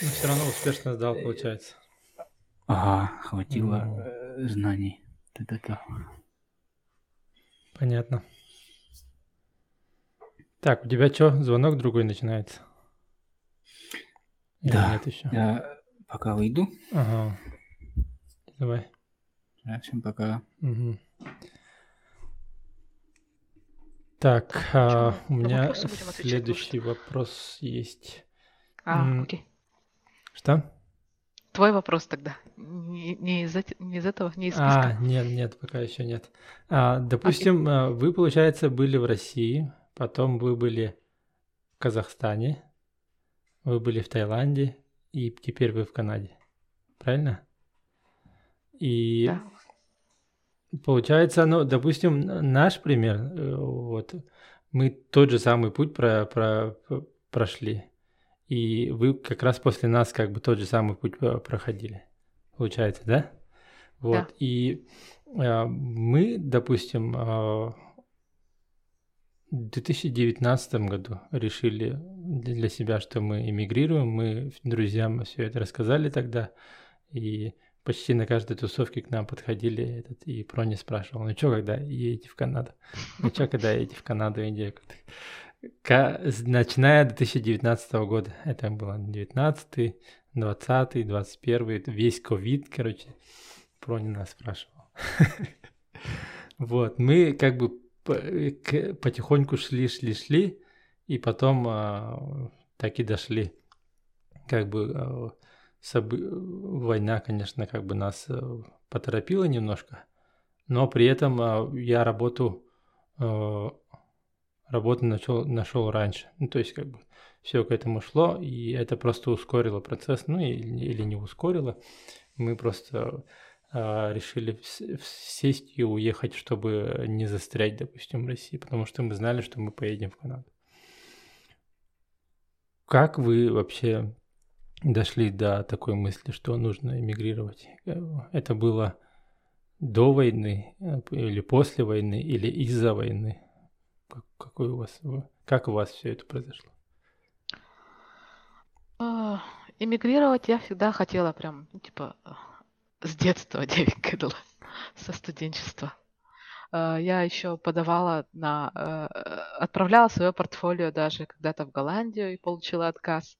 Но все равно успешно сдал, получается. Ага, хватило э, знаний. Та-та-та. Понятно. Так, у тебя что, звонок другой начинается? Или Да. нет еще? Я пока выйду. Ага. Давай. Да, всем пока. Мгм. Так, а, у меня следующий вопрос есть. А, М. окей. Что? Твой вопрос тогда. Не, не из, не из этого, не из А, списка. нет, нет, пока еще нет. А, допустим, а, вы, получается, были в России, потом вы были в Казахстане, вы были в Таиланде, и теперь вы в Канаде. Правильно? И Да. получается, ну, допустим, наш пример, э, вот, мы тот же самый путь про, про, прошли, и вы как раз после нас как бы тот же самый путь э, проходили. Получается, да? Вот. Да. И э, мы, допустим, э, в 2019 году решили для для себя, что мы эмигрируем. Мы друзьям все это рассказали тогда. И почти на каждой тусовке к нам подходили этот, и Прони спрашивал, ну что, когда едете в Канаду? Ну что, когда едете в Канаду, Индию? Начиная с 2019 года, это было 19 20 21 весь ковид, короче, Прони нас спрашивал. Вот, мы как бы потихоньку шли, шли, шли, и потом а, так и дошли. Как бы а, война, конечно, как бы нас э, поторопила немножко, но при этом а, я работу э, работу начал, нашел раньше. Ну, то есть, как бы все к этому шло, и это просто ускорило процесс, ну или, или не ускорило. Мы просто а, решили сесть и уехать, чтобы не застрять, допустим, в России, потому что мы знали, что мы поедем в Канаду. Как вы вообще дошли до такой мысли, что нужно эмигрировать? Э, Это было до войны э, или после войны или из-за войны? Как, какой у вас, как у вас все это произошло? А, Эмигрировать я всегда хотела прям, ну, типа, с детства, девять кидала, со студенчества. А, Я еще подавала на... э, Отправляла свое портфолио даже когда-то в Голландию и получила отказ.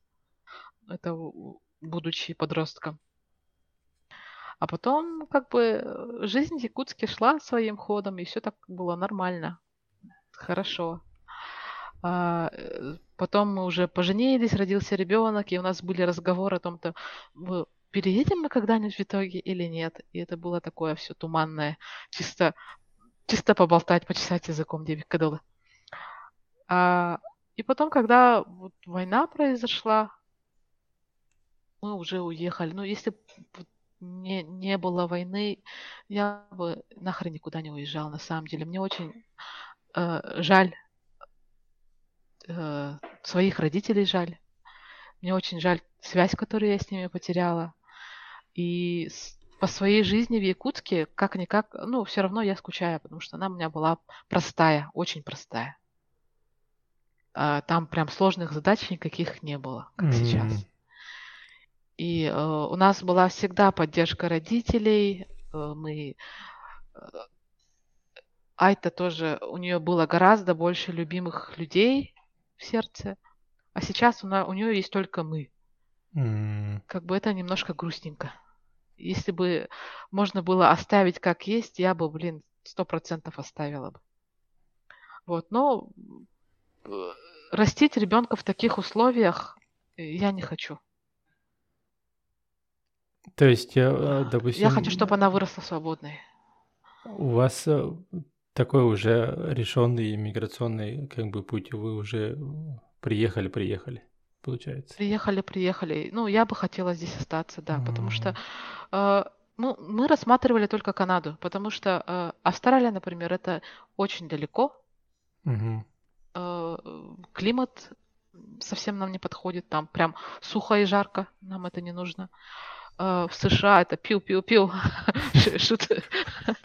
Это будучи подростком. А потом, как бы, жизнь в Якутске шла своим ходом, и все так было нормально, хорошо. А, э, потом мы уже поженились, родился ребенок, и у нас были разговоры о том, то «Вы- переедем мы когда-нибудь в итоге или нет. И это было такое все туманное, чисто, чисто поболтать, почесать языком девять кадылы. А, и потом, когда вот война произошла, мы уже уехали. Ну, если б вот не, не было войны, я бы нахрен никуда не уезжал, на самом деле. Мне очень э, жаль э, своих родителей жаль. Мне очень жаль связь, которую я с ними потеряла. И с- по своей жизни в Якутске, как-никак, ну, все равно я скучаю, потому что она у меня была простая, очень простая. А, там прям сложных задач никаких не было, как сейчас. М, И э, у нас была всегда поддержка родителей. э, мы э, Айта тоже, у нее было гораздо больше любимых людей в сердце, а сейчас у, на- у нее есть только мы. м, Как бы это немножко грустненько. Если бы можно было оставить как есть, я бы, блин, сто процентов оставила бы. Вот, но э, растить ребенка в таких условиях э, я не хочу. То есть, э, э, Я хочу, допустим, чтобы она выросла свободной. у вас такой уже решенный миграционный как бы путь, вы уже приехали, приехали, получается. Приехали, приехали. Ну, я бы хотела здесь остаться, да, потому что э, ну, мы рассматривали только Канаду, потому что э, Австралия, например, это очень далеко, мгм. э, климат совсем нам не подходит, там прям сухо и жарко, нам это не нужно. Э, В США это пил-пил-пил,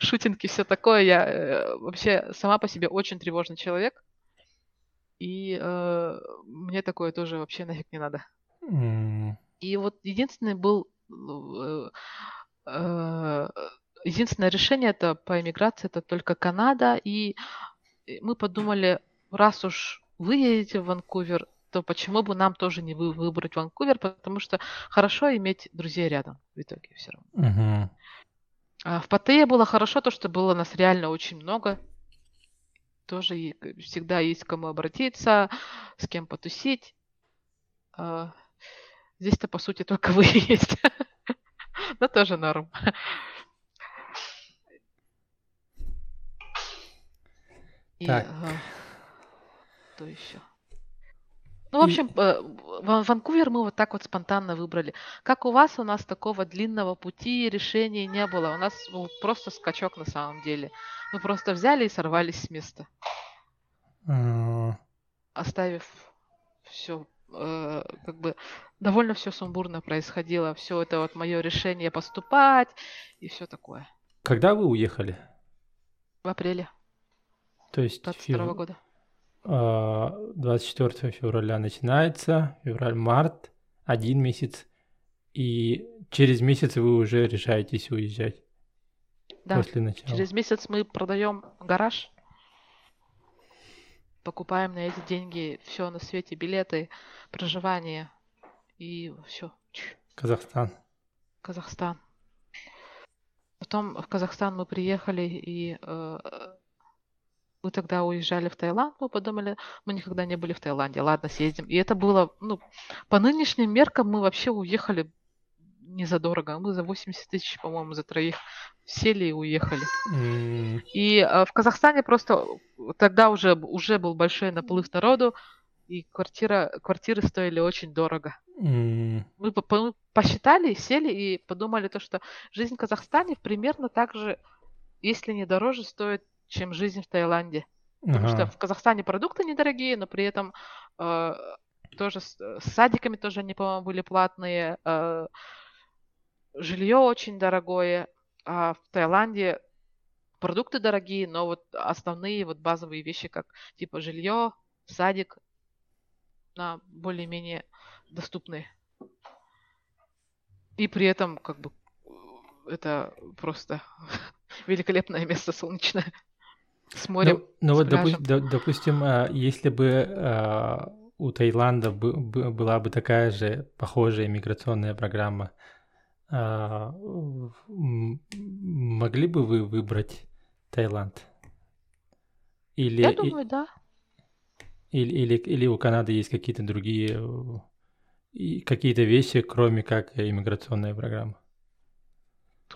шутинки, все такое. Я э, вообще сама по себе очень тревожный человек, и э, мне такое тоже вообще нафиг не надо. М, И вот единственный был э, э, единственное решение это по эмиграции это только Канада. И мы подумали, раз уж вы едете в Ванкувер, то почему бы нам тоже не вы- выбрать Ванкувер, потому что хорошо иметь друзей рядом в итоге все равно. мгм. А в Паттайе было хорошо то, что было нас реально очень много. Тоже и к- всегда есть к кому обратиться, с кем потусить. А, Здесь-то, по сути, только вы есть. Но тоже норм. И Так. ага, что еще? Ну, в общем, э, Ван- Ванкувер мы вот так вот спонтанно выбрали. Как у вас, у нас такого длинного пути решения не было. У нас был просто скачок на самом деле. Мы просто взяли и сорвались с места, А, оставив все, как бы довольно все сумбурно происходило. Все это вот мое решение поступать и все такое. Когда вы уехали? В апреле То есть 22 фев- года. А, 24 февраля начинается, февраль-март, один месяц, и через месяц вы уже решаетесь уезжать Да. после начала. Через месяц мы продаем гараж, покупаем на эти деньги все на свете, билеты, проживание и все. Казахстан. Казахстан. Потом в Казахстан мы приехали и э, мы тогда уезжали в Таиланд, мы подумали, мы никогда не были в Таиланде, ладно, съездим. И это было, ну, по нынешним меркам мы вообще уехали не задорого, мы за 80 тысяч, по-моему, за троих сели и уехали. И э, в Казахстане просто тогда уже, уже был большой наплыв народу, и квартира, квартиры стоили очень дорого. м, Мы по- по- посчитали, сели и подумали то, что жизнь в Казахстане примерно так же, если не дороже, стоит, чем жизнь в Таиланде. Потому что ага. в Казахстане продукты недорогие, но при этом э, тоже с, с садиками тоже они, по-моему, были платные. э, жилье очень дорогое, а в Таиланде продукты дорогие, но вот основные вот базовые вещи, как типа жилье, садик, на более-менее доступные. И при этом как бы э, это просто великолепное место солнечное с морем. Ну, ну вот, допу- до- допустим, а, если бы а, у Таиланда бы- бы- была бы такая же похожая миграционная программа, а, могли бы вы выбрать Таиланд? Или, Я и- думаю, да. или, или, или у Канады есть какие-то другие и какие-то вещи, кроме как иммиграционная программа?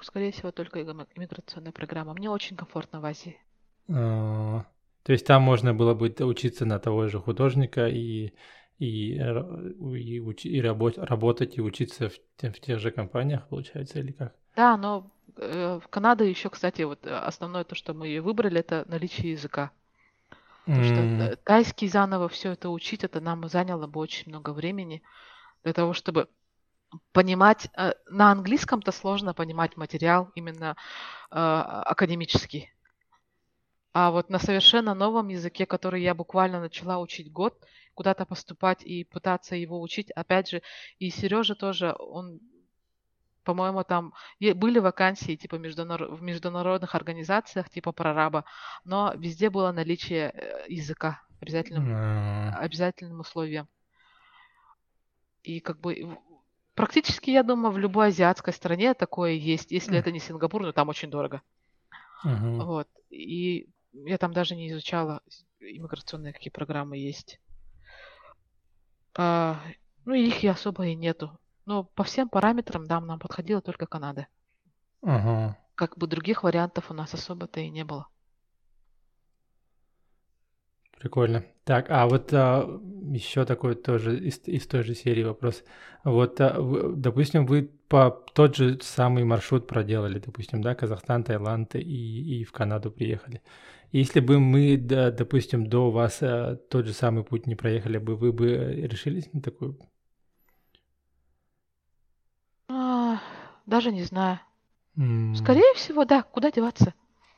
Скорее всего, только иммиграционная программа. Мне очень комфортно в Азии. А, То есть там можно было бы учиться на того же художника и, и, и, учи- и рабо- работать и учиться в, в тех же компаниях, получается, или как? Да, но э, в Канаде еще, кстати, вот э, основное то, что мы ее выбрали, это наличие языка. Потому что М, э, тайский заново все это учить, это нам заняло бы очень много времени для того, чтобы понимать, э, на английском-то сложно понимать материал именно э, академический. А вот на совершенно новом языке, который я буквально начала учить год, куда-то поступать и пытаться его учить, опять же, и Сережа тоже, он, по-моему, там были вакансии типа международ, в международных организациях типа прораба, но везде было наличие э, языка обязательным, обязательным условием. И как бы практически, я думаю, в любой азиатской стране такое есть. Если это не Сингапур, но там очень дорого. Мгм. Вот. И я там даже не изучала иммиграционные какие программы есть. А, ну, их и особо и нету. Но по всем параметрам, да, нам подходила только Канада. Ага. Как бы других вариантов у нас особо-то и не было. Прикольно. Так, а вот а, еще такой тоже из, из той же серии вопрос. Вот, а, вы- допустим, вы по тот же самый маршрут проделали, допустим, да, Казахстан, Таиланд и, и в Канаду приехали. Если бы мы, да, допустим, до вас а, тот же самый путь не проехали бы, вы бы решились на такую? А, даже не знаю. М, Скорее всего, да, куда деваться?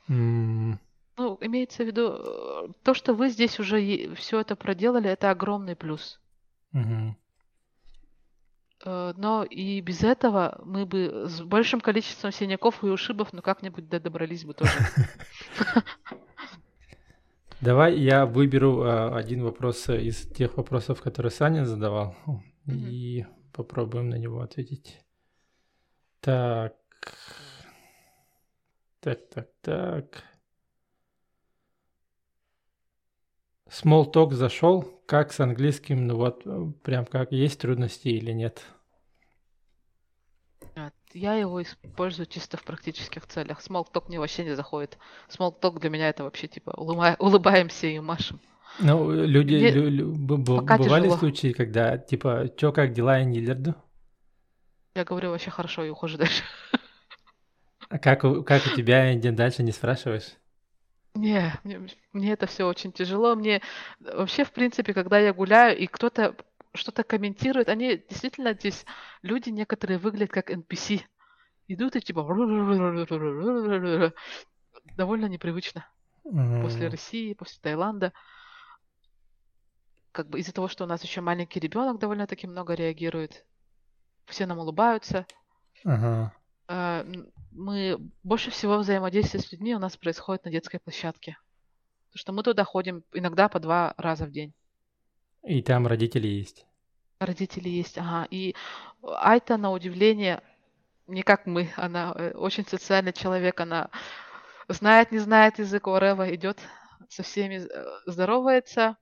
м, Ну, имеется в виду, э, то, что вы здесь уже все это проделали, это огромный плюс. Э, Но и без этого мы бы с большим количеством синяков и ушибов, ну как-нибудь добрались бы тоже. Давай я выберу а, один вопрос э, из тех вопросов, которые Саня задавал, и попробуем на него ответить. Так. Так, так, так. Small talk зашел. Как с английским? Ну вот, э, прям как есть трудности или нет? А, Я его использую чисто в практических целях. Small talk мне вообще не заходит. Small talk для меня это вообще типа улыма- улыбаемся и машем. Ну, люди, Мне лю- лю- б- пока бывали тяжело. случаи, когда типа, чё, как дела, я не лерду? Я говорю вообще хорошо и ухожу дальше. А как, у- как у тебя, дальше не спрашиваешь? Не, мне, мне это все очень тяжело. Мне вообще, в принципе, когда я гуляю, и кто-то что-то комментирует, они действительно здесь, люди некоторые выглядят как NPC. Идут и типа довольно непривычно. После М, России, после Таиланда. Как бы из-за того, что у нас еще маленький ребенок довольно-таки много реагирует. Все нам улыбаются. Ага. Мы больше всего взаимодействие с людьми у нас происходит на детской площадке. Потому что мы туда ходим иногда по два раза в день. И там родители есть. Родители есть, ага. И Айта, на удивление, не как мы, она э, очень социальный человек, она знает, не знает язык Орева, идет со всеми, э, здоровается,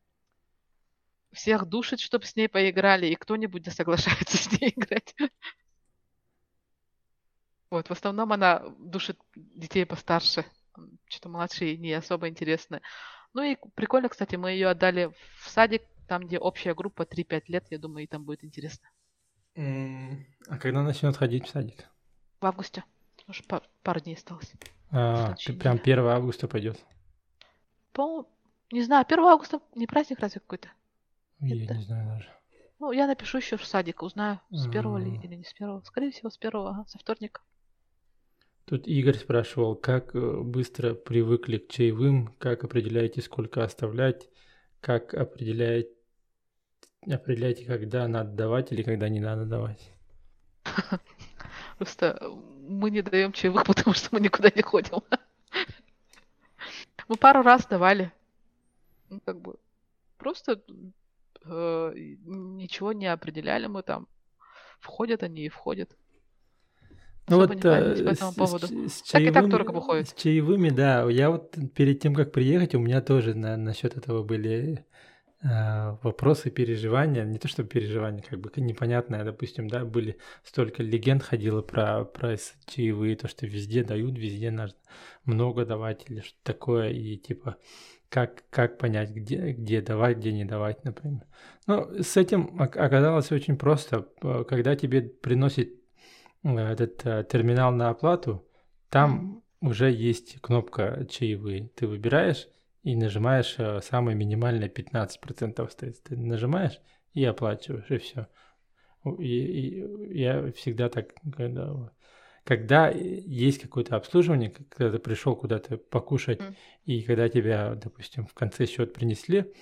всех душит, чтобы с ней поиграли, и кто-нибудь да соглашается с ней играть. Вот, в основном она душит детей постарше, что-то младшие не особо интересны. Ну и прикольно, кстати, мы ее отдали в садик, там, где общая группа 3-5 лет, я думаю, ей там будет интересно. А когда начнет ходить в садик? В августе. Уже па- пару дней осталось. А, п- прям неделе. 1 августа пойдет. По-моему, не знаю, 1 августа не праздник разве какой-то? Я Это- не знаю даже. Ну, я напишу еще в садик, узнаю, с первого ли или не с первого. Скорее всего, с первого, ага, со вторника. Тут Игорь спрашивал, как э, быстро привыкли к чаевым, как определяете, сколько оставлять, как определяете, определяете, когда надо давать или когда не надо давать. Просто мы не даем чаевых, потому что мы никуда не ходим. Мы пару раз давали. Ну, как бы, просто э, ничего не определяли мы там. Входят они и входят. Ну вот парились по э, этому с, поводу. с- с Так и так чаевыми- дорого выходит. с чаевыми, да. Я вот перед тем, как приехать, у меня тоже на, насчет этого были э, вопросы, переживания. Не то, что переживания, как бы непонятное, допустим, да, были столько легенд ходило про, про чаевые, то, что везде дают, везде нужно много давать или что такое, и типа как, как понять, где, где давать, где не давать, например. Ну, с этим ок- оказалось очень просто. П- Когда тебе приносит э, этот э, терминал на оплату, там уже есть кнопка чаевые. Ты выбираешь и нажимаешь э, самое минимальное 15% стоит. Ты нажимаешь и оплачиваешь, и все. И, и я всегда так, когда, когда есть какое-то обслуживание, когда ты пришел куда-то покушать, mm. и когда тебя, допустим, в конце счет принесли,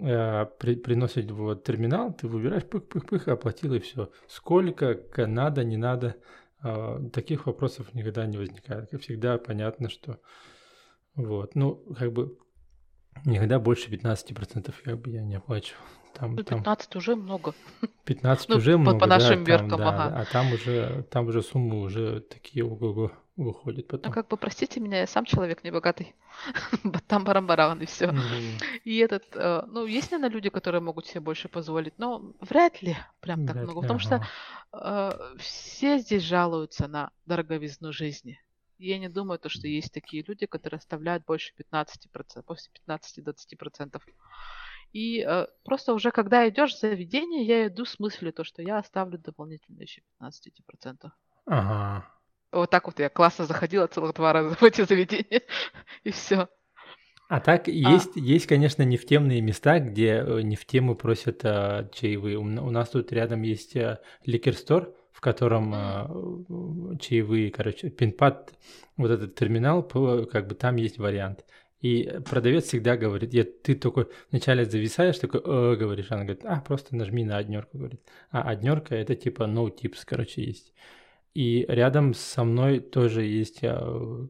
э, при, приносят в терминал, ты выбираешь пых-пых-пых, оплатил и все. Сколько, надо, не надо, э, таких вопросов никогда не возникает. Как всегда понятно, что вот, ну, как бы никогда больше 15% как бы я не оплачивал. Там, ну, 15 там... уже много. 15 ну, уже по, много, по нашим да, меркам, там, да, ага. А там уже, там уже суммы уже такие ого-го выходят ну, потом. Ну, как бы, простите меня, я сам человек не богатый. там барам-баран и все. Mm-hmm. И этот, э, ну, есть, наверное, люди, которые могут себе больше позволить, но вряд ли прям так вряд много, ли, потому ага. что э, все здесь жалуются на дороговизну жизни. Я не думаю, то, что есть такие люди, которые оставляют больше 15%, после 15-20%. И э, просто уже когда идешь в заведение, я иду с мыслью, то, что я оставлю дополнительно еще 15%. Ага. Вот так вот я классно заходила целых два раза в эти заведения, и все. А так есть, а. есть, конечно, не в темные места, где э, не в тему просят а, чаевые. У, у нас тут рядом есть а, ликер-стор, в котором а, чаевые, короче, пинпад, вот этот терминал, как бы там есть вариант. И продавец всегда говорит, я, ты только вначале зависаешь, такой, э, говоришь, она говорит, а, просто нажми на однерку, говорит. А однерка это типа no tips, короче, есть. И рядом со мной тоже есть а,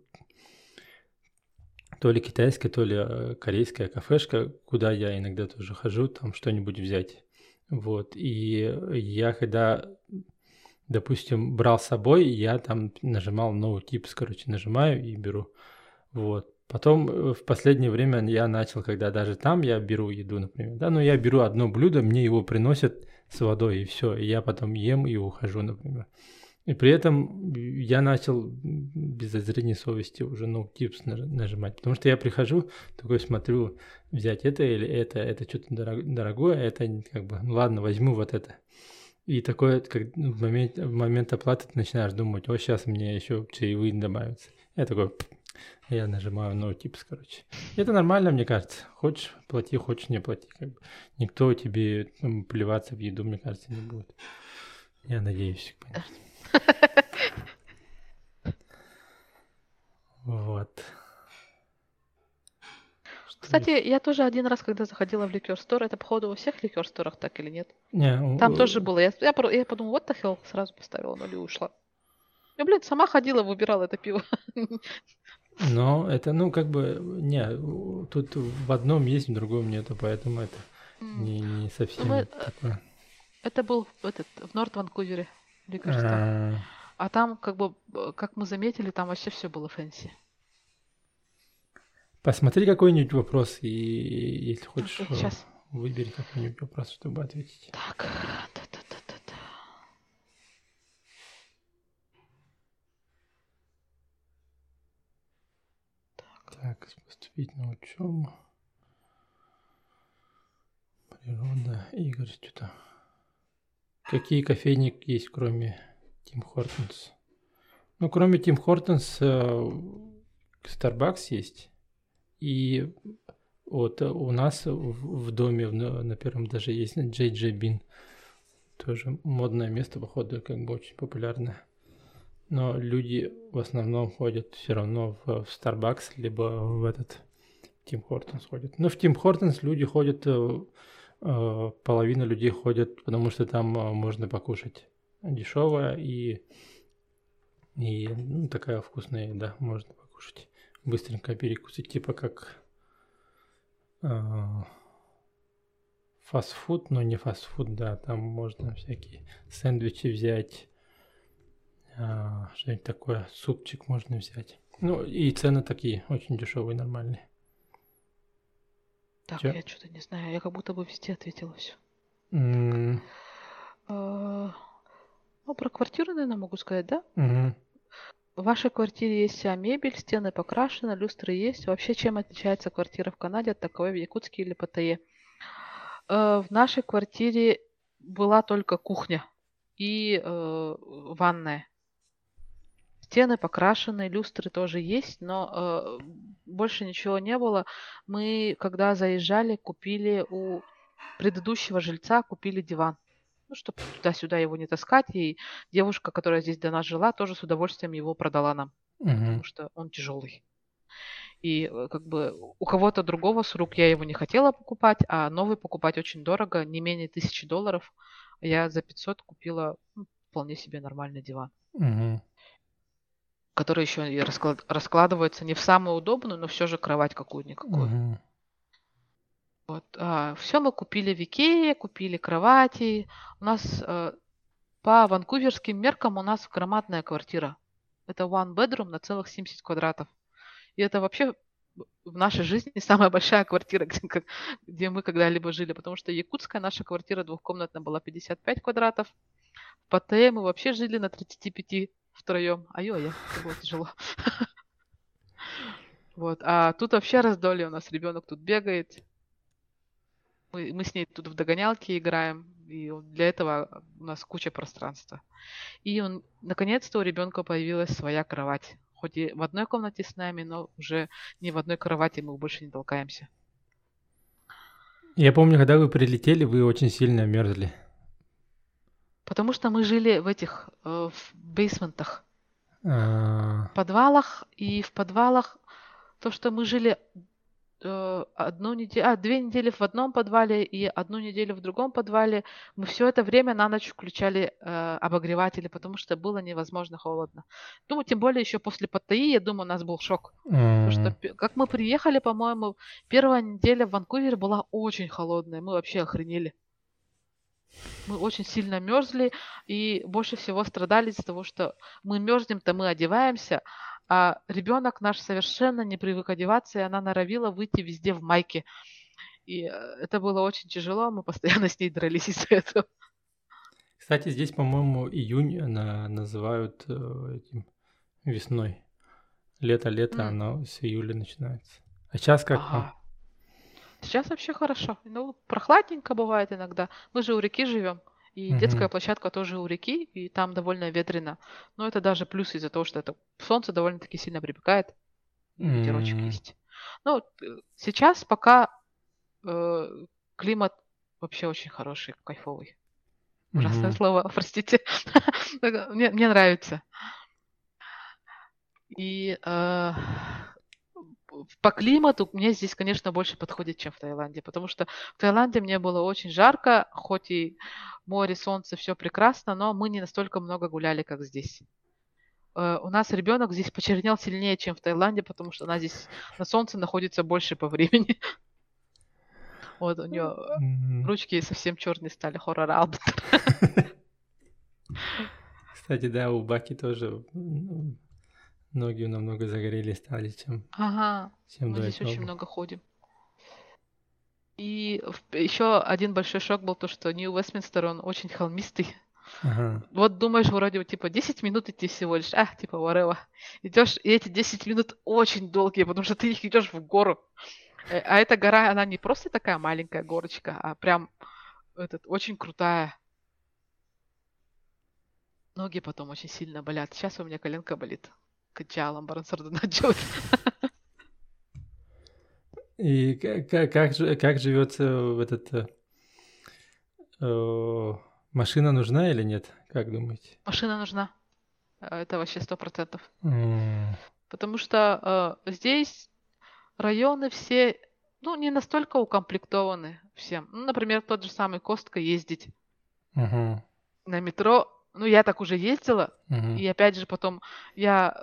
то ли китайская, то ли а, корейская кафешка, куда я иногда тоже хожу, там что-нибудь взять. Вот. И я когда, допустим, брал с собой, я там нажимал no tips, короче, нажимаю и беру. Вот. Потом э, в последнее время я начал, когда даже там я беру еду, например, да, но я беру одно блюдо, мне его приносят с водой и все, и я потом ем и ухожу, например. И при этом я начал без зазрения совести уже no tips нажимать, потому что я прихожу, такой смотрю, взять это или это, это что-то дорогое, это как бы, ну ладно, возьму вот это. И такое, как в момент, в момент оплаты ты начинаешь думать, о, сейчас мне еще чаевые добавятся. Я такой, я нажимаю no tips, короче. Это нормально, мне кажется. Хочешь плати, хочешь не плати. Как бы. Никто тебе ну, плеваться в еду, мне кажется, не будет. Я надеюсь, конечно. Вот. Кстати, я тоже один раз, когда заходила в ликер стор, это походу во всех ликер сторах так или нет? Не, Там тоже было. Я, я, я подумала, вот the hell, сразу поставила ноль и ушла. Я, блин, сама ходила, выбирала это пиво. Но это, ну, как бы, не, тут в одном есть, в другом нету, поэтому это не, не совсем Мы, такое. Это был этот, в Норт Ванкувере, мне кажется. А, а там, как бы, как мы заметили, там вообще все было fancy. Посмотри какой-нибудь вопрос, и если хочешь, okay, сейчас. выбери какой-нибудь вопрос, чтобы ответить. Так, Так, поступить на учебу. Природа, Игорь, что-то. Какие кофейни есть, кроме Тим Хортонс? Ну, кроме Тим Хортонс, Starbucks есть. И вот у нас в, доме на первом даже есть JJ Bean. Тоже модное место, походу, как бы очень популярное но люди в основном ходят все равно в, Starbucks, либо в этот Тим Хортонс ходят. Но в Тим Хортонс люди ходят, э, э, половина людей ходят, потому что там э, можно покушать дешевое и, и ну, такая вкусная еда, можно покушать. Быстренько перекусить, типа как э, фастфуд, но не фастфуд, да, там можно всякие сэндвичи взять, а, что-нибудь такое, супчик можно взять. Ну, и цены такие, очень дешевые, нормальные. Так, Чё? я что-то не знаю, я как будто бы везде ответила все. Mm. А, ну, про квартиру, наверное, могу сказать, да? Mm-hmm. В вашей квартире есть вся мебель, стены покрашены, люстры есть. Вообще, чем отличается квартира в Канаде от такой в Якутске или Паттайе? Э, в нашей квартире была только кухня и э, ванная. Стены покрашены, люстры тоже есть, но э, больше ничего не было. Мы, когда заезжали, купили у предыдущего жильца, купили диван. ну, чтобы туда-сюда его не таскать. И девушка, которая здесь до нас жила, тоже с удовольствием его продала нам, Мгм. потому что он тяжелый. И э, как бы у кого-то другого с рук я его не хотела покупать, а новый покупать очень дорого, не менее тысячи долларов. Я за 500 купила ну, вполне себе нормальный диван, Мгм. Который еще и расклад- раскладывается не в самую удобную, но все же кровать какую-никакую. Мгм. Вот, все мы купили в Икее, купили кровати. У нас э, по ванкуверским меркам у нас громадная квартира. Это one bedroom на целых 70 квадратов. И это вообще в нашей жизни самая большая квартира, где, как- где мы когда-либо жили. Потому что якутская наша квартира двухкомнатная была 55 квадратов. В Паттайе мы вообще жили на 35 втроем. Ай-ой, это было тяжело. Вот. А тут вообще раздолье у нас ребенок тут бегает. Мы, мы с ней тут в догонялки играем. И для этого у нас куча пространства. И он, наконец-то у ребенка появилась своя кровать. Хоть и в одной комнате с нами, но уже не в одной кровати мы больше не толкаемся. Я помню, когда вы прилетели, вы очень сильно мерзли. Потому что мы жили в этих, э, в бейсментах, А, в подвалах. И в подвалах то, что мы жили э, одну неделю, а, две недели в одном подвале и одну неделю в другом подвале, мы все это время на ночь включали э, обогреватели, потому что было невозможно холодно. Ну, тем более еще после Паттайи, я думаю, у нас был шок. Потому что, как мы приехали, по-моему, первая неделя в Ванкувере была очень холодная. Мы вообще охренели. Мы очень сильно мерзли и больше всего страдали из-за того, что мы мерзнем-то мы одеваемся, а ребенок наш совершенно не привык одеваться, и она норовила выйти везде в майке. И э, это было очень тяжело, мы постоянно с ней дрались из-за этого. Кстати, здесь, по-моему, июнь на- называют э, этим весной. Лето-лето, М. оно с июля начинается. А сейчас как вам? Сейчас вообще хорошо. Ну, прохладненько бывает иногда. Мы же у реки живем. И детская Мгм. площадка тоже у реки, и там довольно ветрено. Но это даже плюс из-за того, что это солнце довольно-таки сильно припекает, ветерочек есть. Ну, сейчас пока э, климат вообще очень хороший, кайфовый. Ужасное мгм. слово, простите. Мне, мне нравится. И э, по климату мне здесь, конечно, больше подходит, чем в Таиланде, потому что в Таиланде мне было очень жарко, хоть и море, солнце, все прекрасно, но мы не настолько много гуляли, как здесь. Э, У нас ребенок здесь почернел сильнее, чем в Таиланде, потому что она здесь на солнце находится больше по времени. Вот у нее М, ручки совсем черные стали, хоррор Албет. Кстати, да, у Баки тоже ноги намного загорелее стали, чем, Ага, чем мы до здесь очень этого. много ходим. И еще один большой шок был то, что Нью-Вестминстер, он очень холмистый. Ага. Вот думаешь, вроде вот, типа 10 минут идти всего лишь, а, типа whatever. Идешь, и эти 10 минут очень долгие, потому что ты их идешь в гору. Э, А эта гора, она не просто такая маленькая горочка, а прям этот, очень крутая. Ноги потом очень сильно болят. Сейчас у меня коленка болит. Качалом барансардонаджот. И ка- ка- как, же- как живется в этот... э, э, машина нужна или нет? Как думаете? Машина нужна. Э, Это вообще сто процентов. М, Потому что э, здесь районы все, ну, не настолько укомплектованы всем. Ну, например, тот же самый Костка ездить мгм, на метро. Ну, я так уже ездила. мгм. И опять же потом я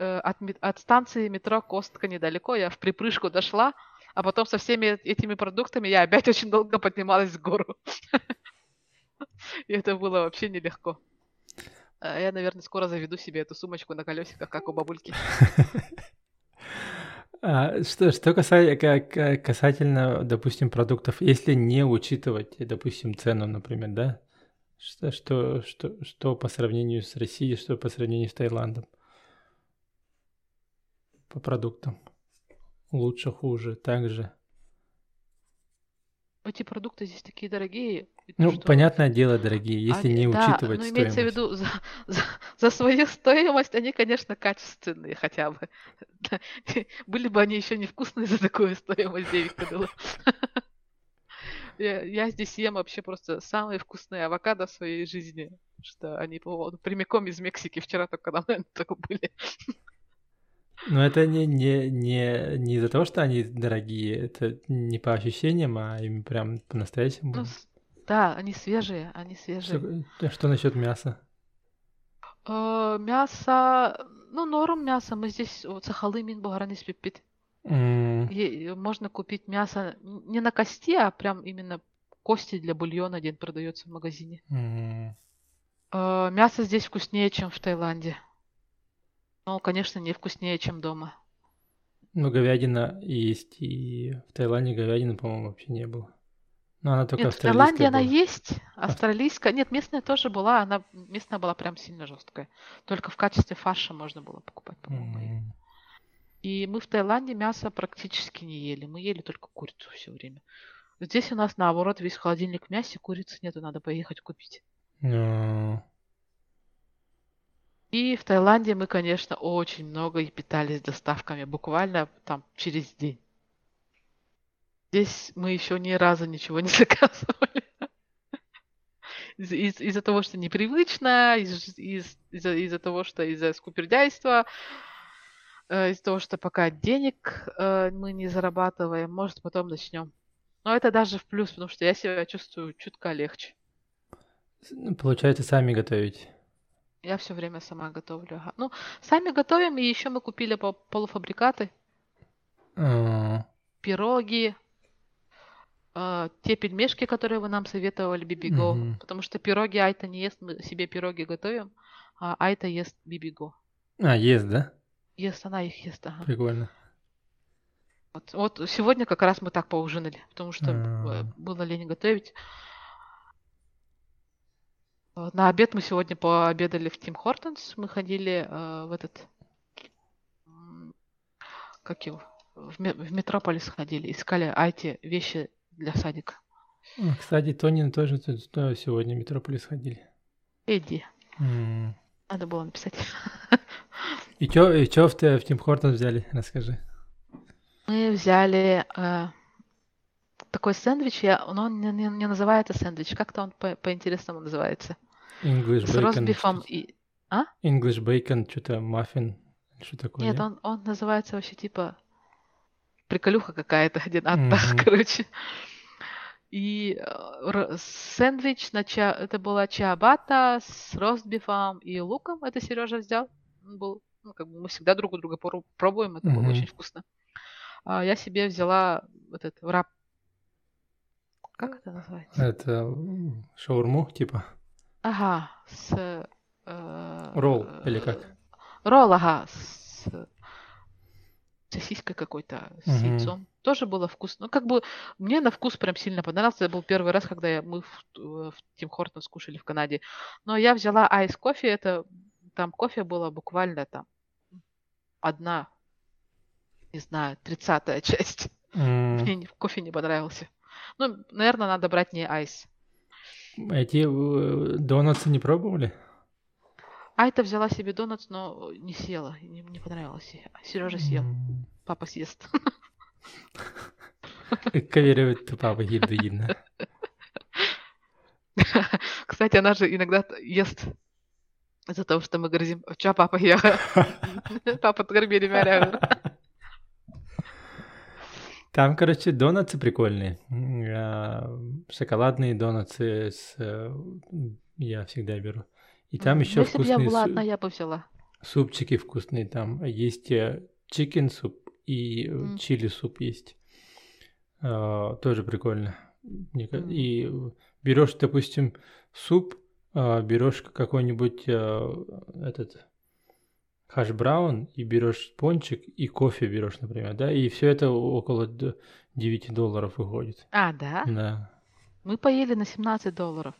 э, э, от, от станции метро Костка недалеко, я в припрыжку дошла, а потом со всеми э- этими продуктами я опять очень долго поднималась в гору. И это было вообще нелегко. Э, Я, наверное, скоро заведу себе эту сумочку на колесиках, как у бабульки. А что, что каса- ка- ка- касательно, допустим, продуктов, если не учитывать, допустим, цену, например, да? Что, что, что, что по сравнению с Россией, что по сравнению с Таиландом? По продуктам. Лучше, хуже, так же. Эти продукты здесь такие дорогие. Ну, что понятное дело, дорогие, если они- не да, учитывать но имеется в стоимость. виду за, за, за свою стоимость они, конечно, качественные хотя бы. Были бы они еще невкусные за такую стоимость 9 кадылов. Я, я здесь ем вообще просто самые вкусные авокадо в своей жизни. Что они прямиком из Мексики. Вчера только когда мы только были. Но это не, не, не, не из-за того, что они дорогие, это не по ощущениям, а им прям по-настоящему. Ну, да, они свежие, они свежие. Что, что насчет мяса? Э, мясо, ну, норм мясо. Мы здесь вот сахалымин бугаранис пипит. Mm. Можно купить мясо не на кости, а прям именно кости для бульона один продается в магазине. Mm. Мясо здесь вкуснее, чем в Таиланде. Но, конечно, не вкуснее, чем дома. Ну, говядина есть, и в Таиланде говядины, по-моему, вообще не было. Но она только Нет, в Таиланде она есть, австралийская. Нет, местная тоже была, она местная была прям сильно жесткая. Только в качестве фарша можно было покупать, по-моему. Mm. И мы в Таиланде мясо практически не ели. Мы ели только курицу все время. Здесь у нас наоборот весь холодильник в мясе, курицы нету, надо поехать купить. No. И в Таиланде мы, конечно, очень много и питались доставками, буквально там через день. Здесь мы еще ни разу ничего не заказывали. Из- из- Из-за того, что непривычно, из- из- из-за из-за того, что из-за скупердяйства, из-за того, что пока денег э, мы не зарабатываем, может, потом начнем. Но это даже в плюс, потому что я себя чувствую чутка легче. Ну, Получается, сами готовить. Я все время сама готовлю. ага. Ну, сами готовим, и еще мы купили по- полуфабрикаты, А, пироги, э, те пельмешки, которые вы нам советовали, Бибиго. Мгм. Потому что пироги Айта не ест, мы себе пироги готовим, а Айта ест Бибиго. А, есть, да? Ест, она их ест, ага. Прикольно. Вот, вот сегодня как раз мы так поужинали, потому что э, А. было лень готовить. Э, На обед мы сегодня пообедали в Тим Хортонс. Мы ходили э, в этот... Как его? В, в Метрополис ходили, искали Айти вещи для садика. Кстати, Тонин тоже сегодня в Метрополис ходили. Эдди. М. Надо было написать. И чё, и чё в, в Тим Хортон взяли? Расскажи. Мы взяли э, такой сэндвич, я, но он не, не- не называется сэндвич, как-то он по- по-интересному называется. English С bacon. ростбифом что-то- и... English bacon, что-то маффин. Что такое? Нет, не? он, он называется вообще типа приколюха какая-то, один аттах, Мгм. короче. И э, сэндвич, на ча... это была чиабата с ростбифом и луком. Это Сережа взял. Он был, ну, как бы мы всегда друг у друга пробуем, это было Мгм. очень вкусно. А я себе взяла вот этот врап. Как это называется? Это шаурму, типа. Ага, с... э, Ролл или как? Ролл, ага, с сосиской какой-то, с Мгм. яйцом. Тоже было вкусно. Ну, как бы мне на вкус прям сильно понравился. Это был первый раз, когда я, мы в, в Тим Хортон скушали в Канаде. Но я взяла айс кофе. Это там кофе было буквально там одна, не знаю, тридцатая часть. М, Мне не- кофе не понравился. Ну, наверное, надо брать не айс. Эти э, донатсы не пробовали? Айта взяла себе донатс, но не съела. Не, не понравилось ей. Сережа съел. М, Папа съест. Каверивает папа гибридно. Кстати, она же иногда ест из-за того, что мы говорим, чё, папа, я... Папа, тгорбели мяря. Там, короче, донатсы прикольные. А, Шоколадные донатсы с, э, я всегда беру. И там еще Если бы я вкусные была одна, я бы взяла. супчики вкусные. Там есть чикен суп и М. чили суп есть. Тоже прикольно. И берешь, допустим, суп, берешь какой-нибудь а, этот хаш браун и берешь пончик и кофе берешь, например, да, и все это около д- 9 долларов выходит. А, да? Да. Мы поели на 17 долларов.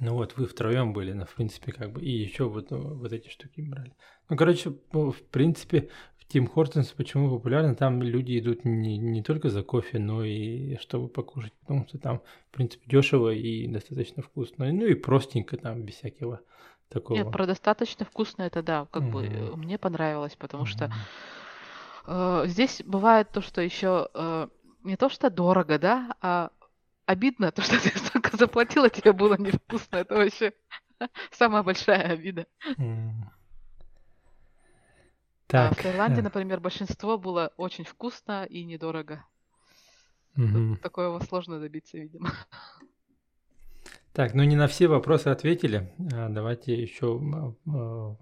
Ну вот, вы втроем были, ну, в принципе, как бы, и еще вот, ну, вот эти штуки брали. Ну, короче, в принципе, в Тим Хортонс почему популярно, там люди идут не, не только за кофе, но и чтобы покушать, потому что там, в принципе, дешево и достаточно вкусно. Ну и простенько там, без всякого такого. Нет, про достаточно вкусно это да, как бы Мгм. э, мне понравилось, потому что Мгм. э, здесь бывает то, что еще не то что дорого, да, а обидно, то, что ты столько заплатила, тебе было невкусно. Это вообще самая большая обида. Так. А в Таиланде, например, большинство было очень вкусно и недорого. Угу. Такое сложно добиться, видимо. Так, ну не на все вопросы ответили. А, давайте еще а,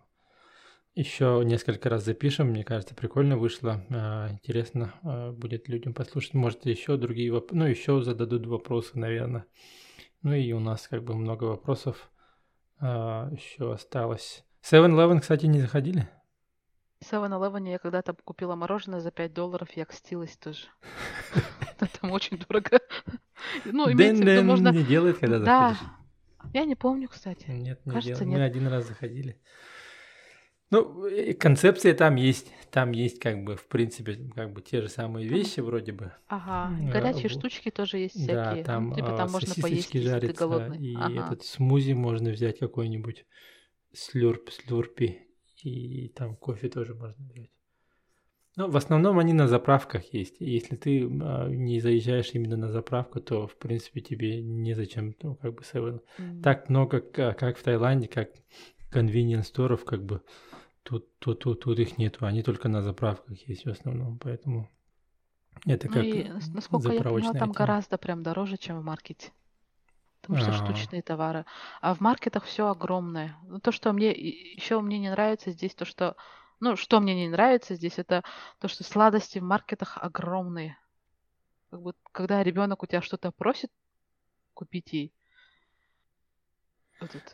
еще несколько раз запишем. Мне кажется, прикольно вышло. А, интересно будет людям послушать. Может, еще другие вопросы. Ну, еще зададут вопросы, наверное. Ну и у нас как бы много вопросов еще осталось. 7-Eleven, кстати, не заходили? 7-Eleven я когда-то купила мороженое за 5 долларов, я кстилась тоже. Там очень дорого. Ну, имеется в виду, можно... не делает, когда заходишь. Я не помню, кстати. Нет, не Кажется, делает. Мы один раз заходили. Ну, концепция там есть, там есть как бы, в принципе, как бы те же самые вещи вроде бы. Ага, горячие штучки тоже есть всякие. Да, там, ну, типа, там а, можно поесть, жарятся, если ты голодный. И ага. этот смузи можно взять какой-нибудь, слюрп, слюрпи, и там кофе тоже можно взять. Ну, в основном они на заправках есть. Если ты а, не заезжаешь именно на заправку, то, в принципе, тебе незачем, ну, как бы, 7. Mm. Так много, как в Таиланде, как convenience сторов, как бы, тут, тут, тут, тут их нету. Они только на заправках есть в основном, поэтому это ну как и, насколько я поняла, там гораздо прям дороже, чем в маркете. Потому что А-а-а. штучные товары. А в маркетах все огромное. Ну, то, что мне еще мне не нравится здесь, то, что ну, что мне не нравится здесь, это то, что сладости в маркетах огромные. Как бы, когда ребенок у тебя что-то просит купить ей,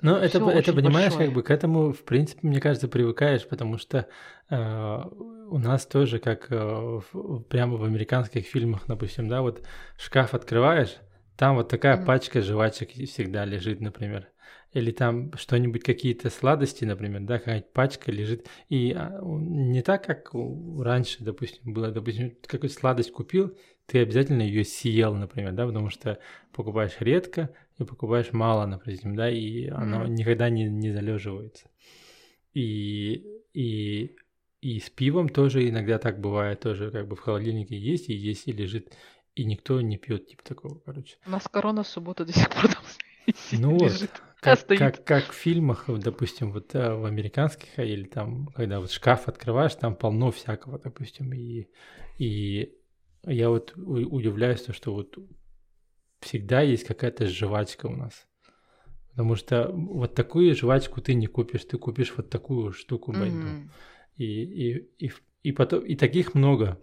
ну, это, это понимаешь, большое. как бы к этому, в принципе, мне кажется, привыкаешь, потому что э, у нас тоже, как э, в, прямо в американских фильмах, допустим, да, вот шкаф открываешь, там вот такая mm-hmm. пачка жвачек всегда лежит, например или там что-нибудь, какие-то сладости, например, да, какая-нибудь пачка лежит. И а, не так, как раньше, допустим, было, допустим, какую-то сладость купил, ты обязательно ее съел, например, да, потому что покупаешь редко и покупаешь мало, например, да, и оно mm-hmm. никогда не, не залеживается. И, и, и с пивом тоже иногда так бывает, тоже как бы в холодильнике есть и есть и лежит, и никто не пьет, типа такого, короче. У нас корона суббота до сих пор там ну вот, как, как, как в фильмах, допустим, вот э, в американских, или там, когда вот шкаф открываешь, там полно всякого, допустим, и, и я вот удивляюсь, то, что вот всегда есть какая-то жвачка у нас. Потому что вот такую жвачку ты не купишь, ты купишь вот такую штуку mm-hmm. И, и, и, и, потом, и таких много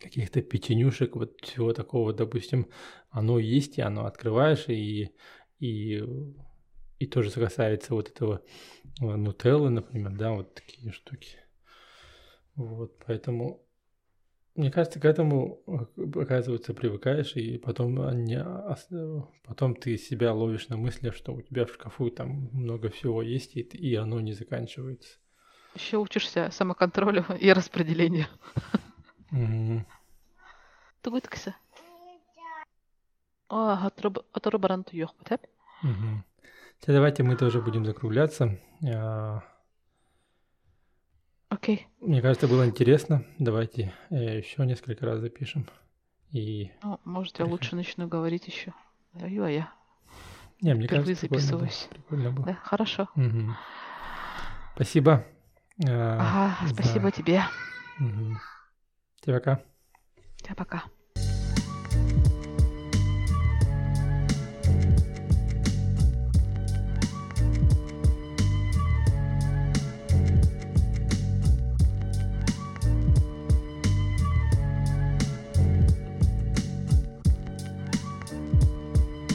каких-то печенюшек, вот всего такого, допустим, оно есть, и оно открываешь, и и, и тоже касается вот этого э, нутеллы, например, да, вот такие штуки. Вот, поэтому мне кажется, к этому, э, оказывается, привыкаешь, и потом, не, потом ты себя ловишь на мысли, что у тебя в шкафу там много всего есть, и, и оно не заканчивается. Еще учишься самоконтролю и распределению. Тугу такса. А, баранты yok bu tep. Сейчас давайте мы тоже будем закругляться. А, Окей. Мне кажется, было интересно. Давайте э, еще несколько раз запишем. И... Ну, может, я лучше начну говорить еще. Даю, а я. Не, мне Впервые кажется, записываюсь. Прикольно было. Да, хорошо. Угу. Спасибо. А, ага, за... спасибо тебе. Угу. Тебе пока. Тебе пока.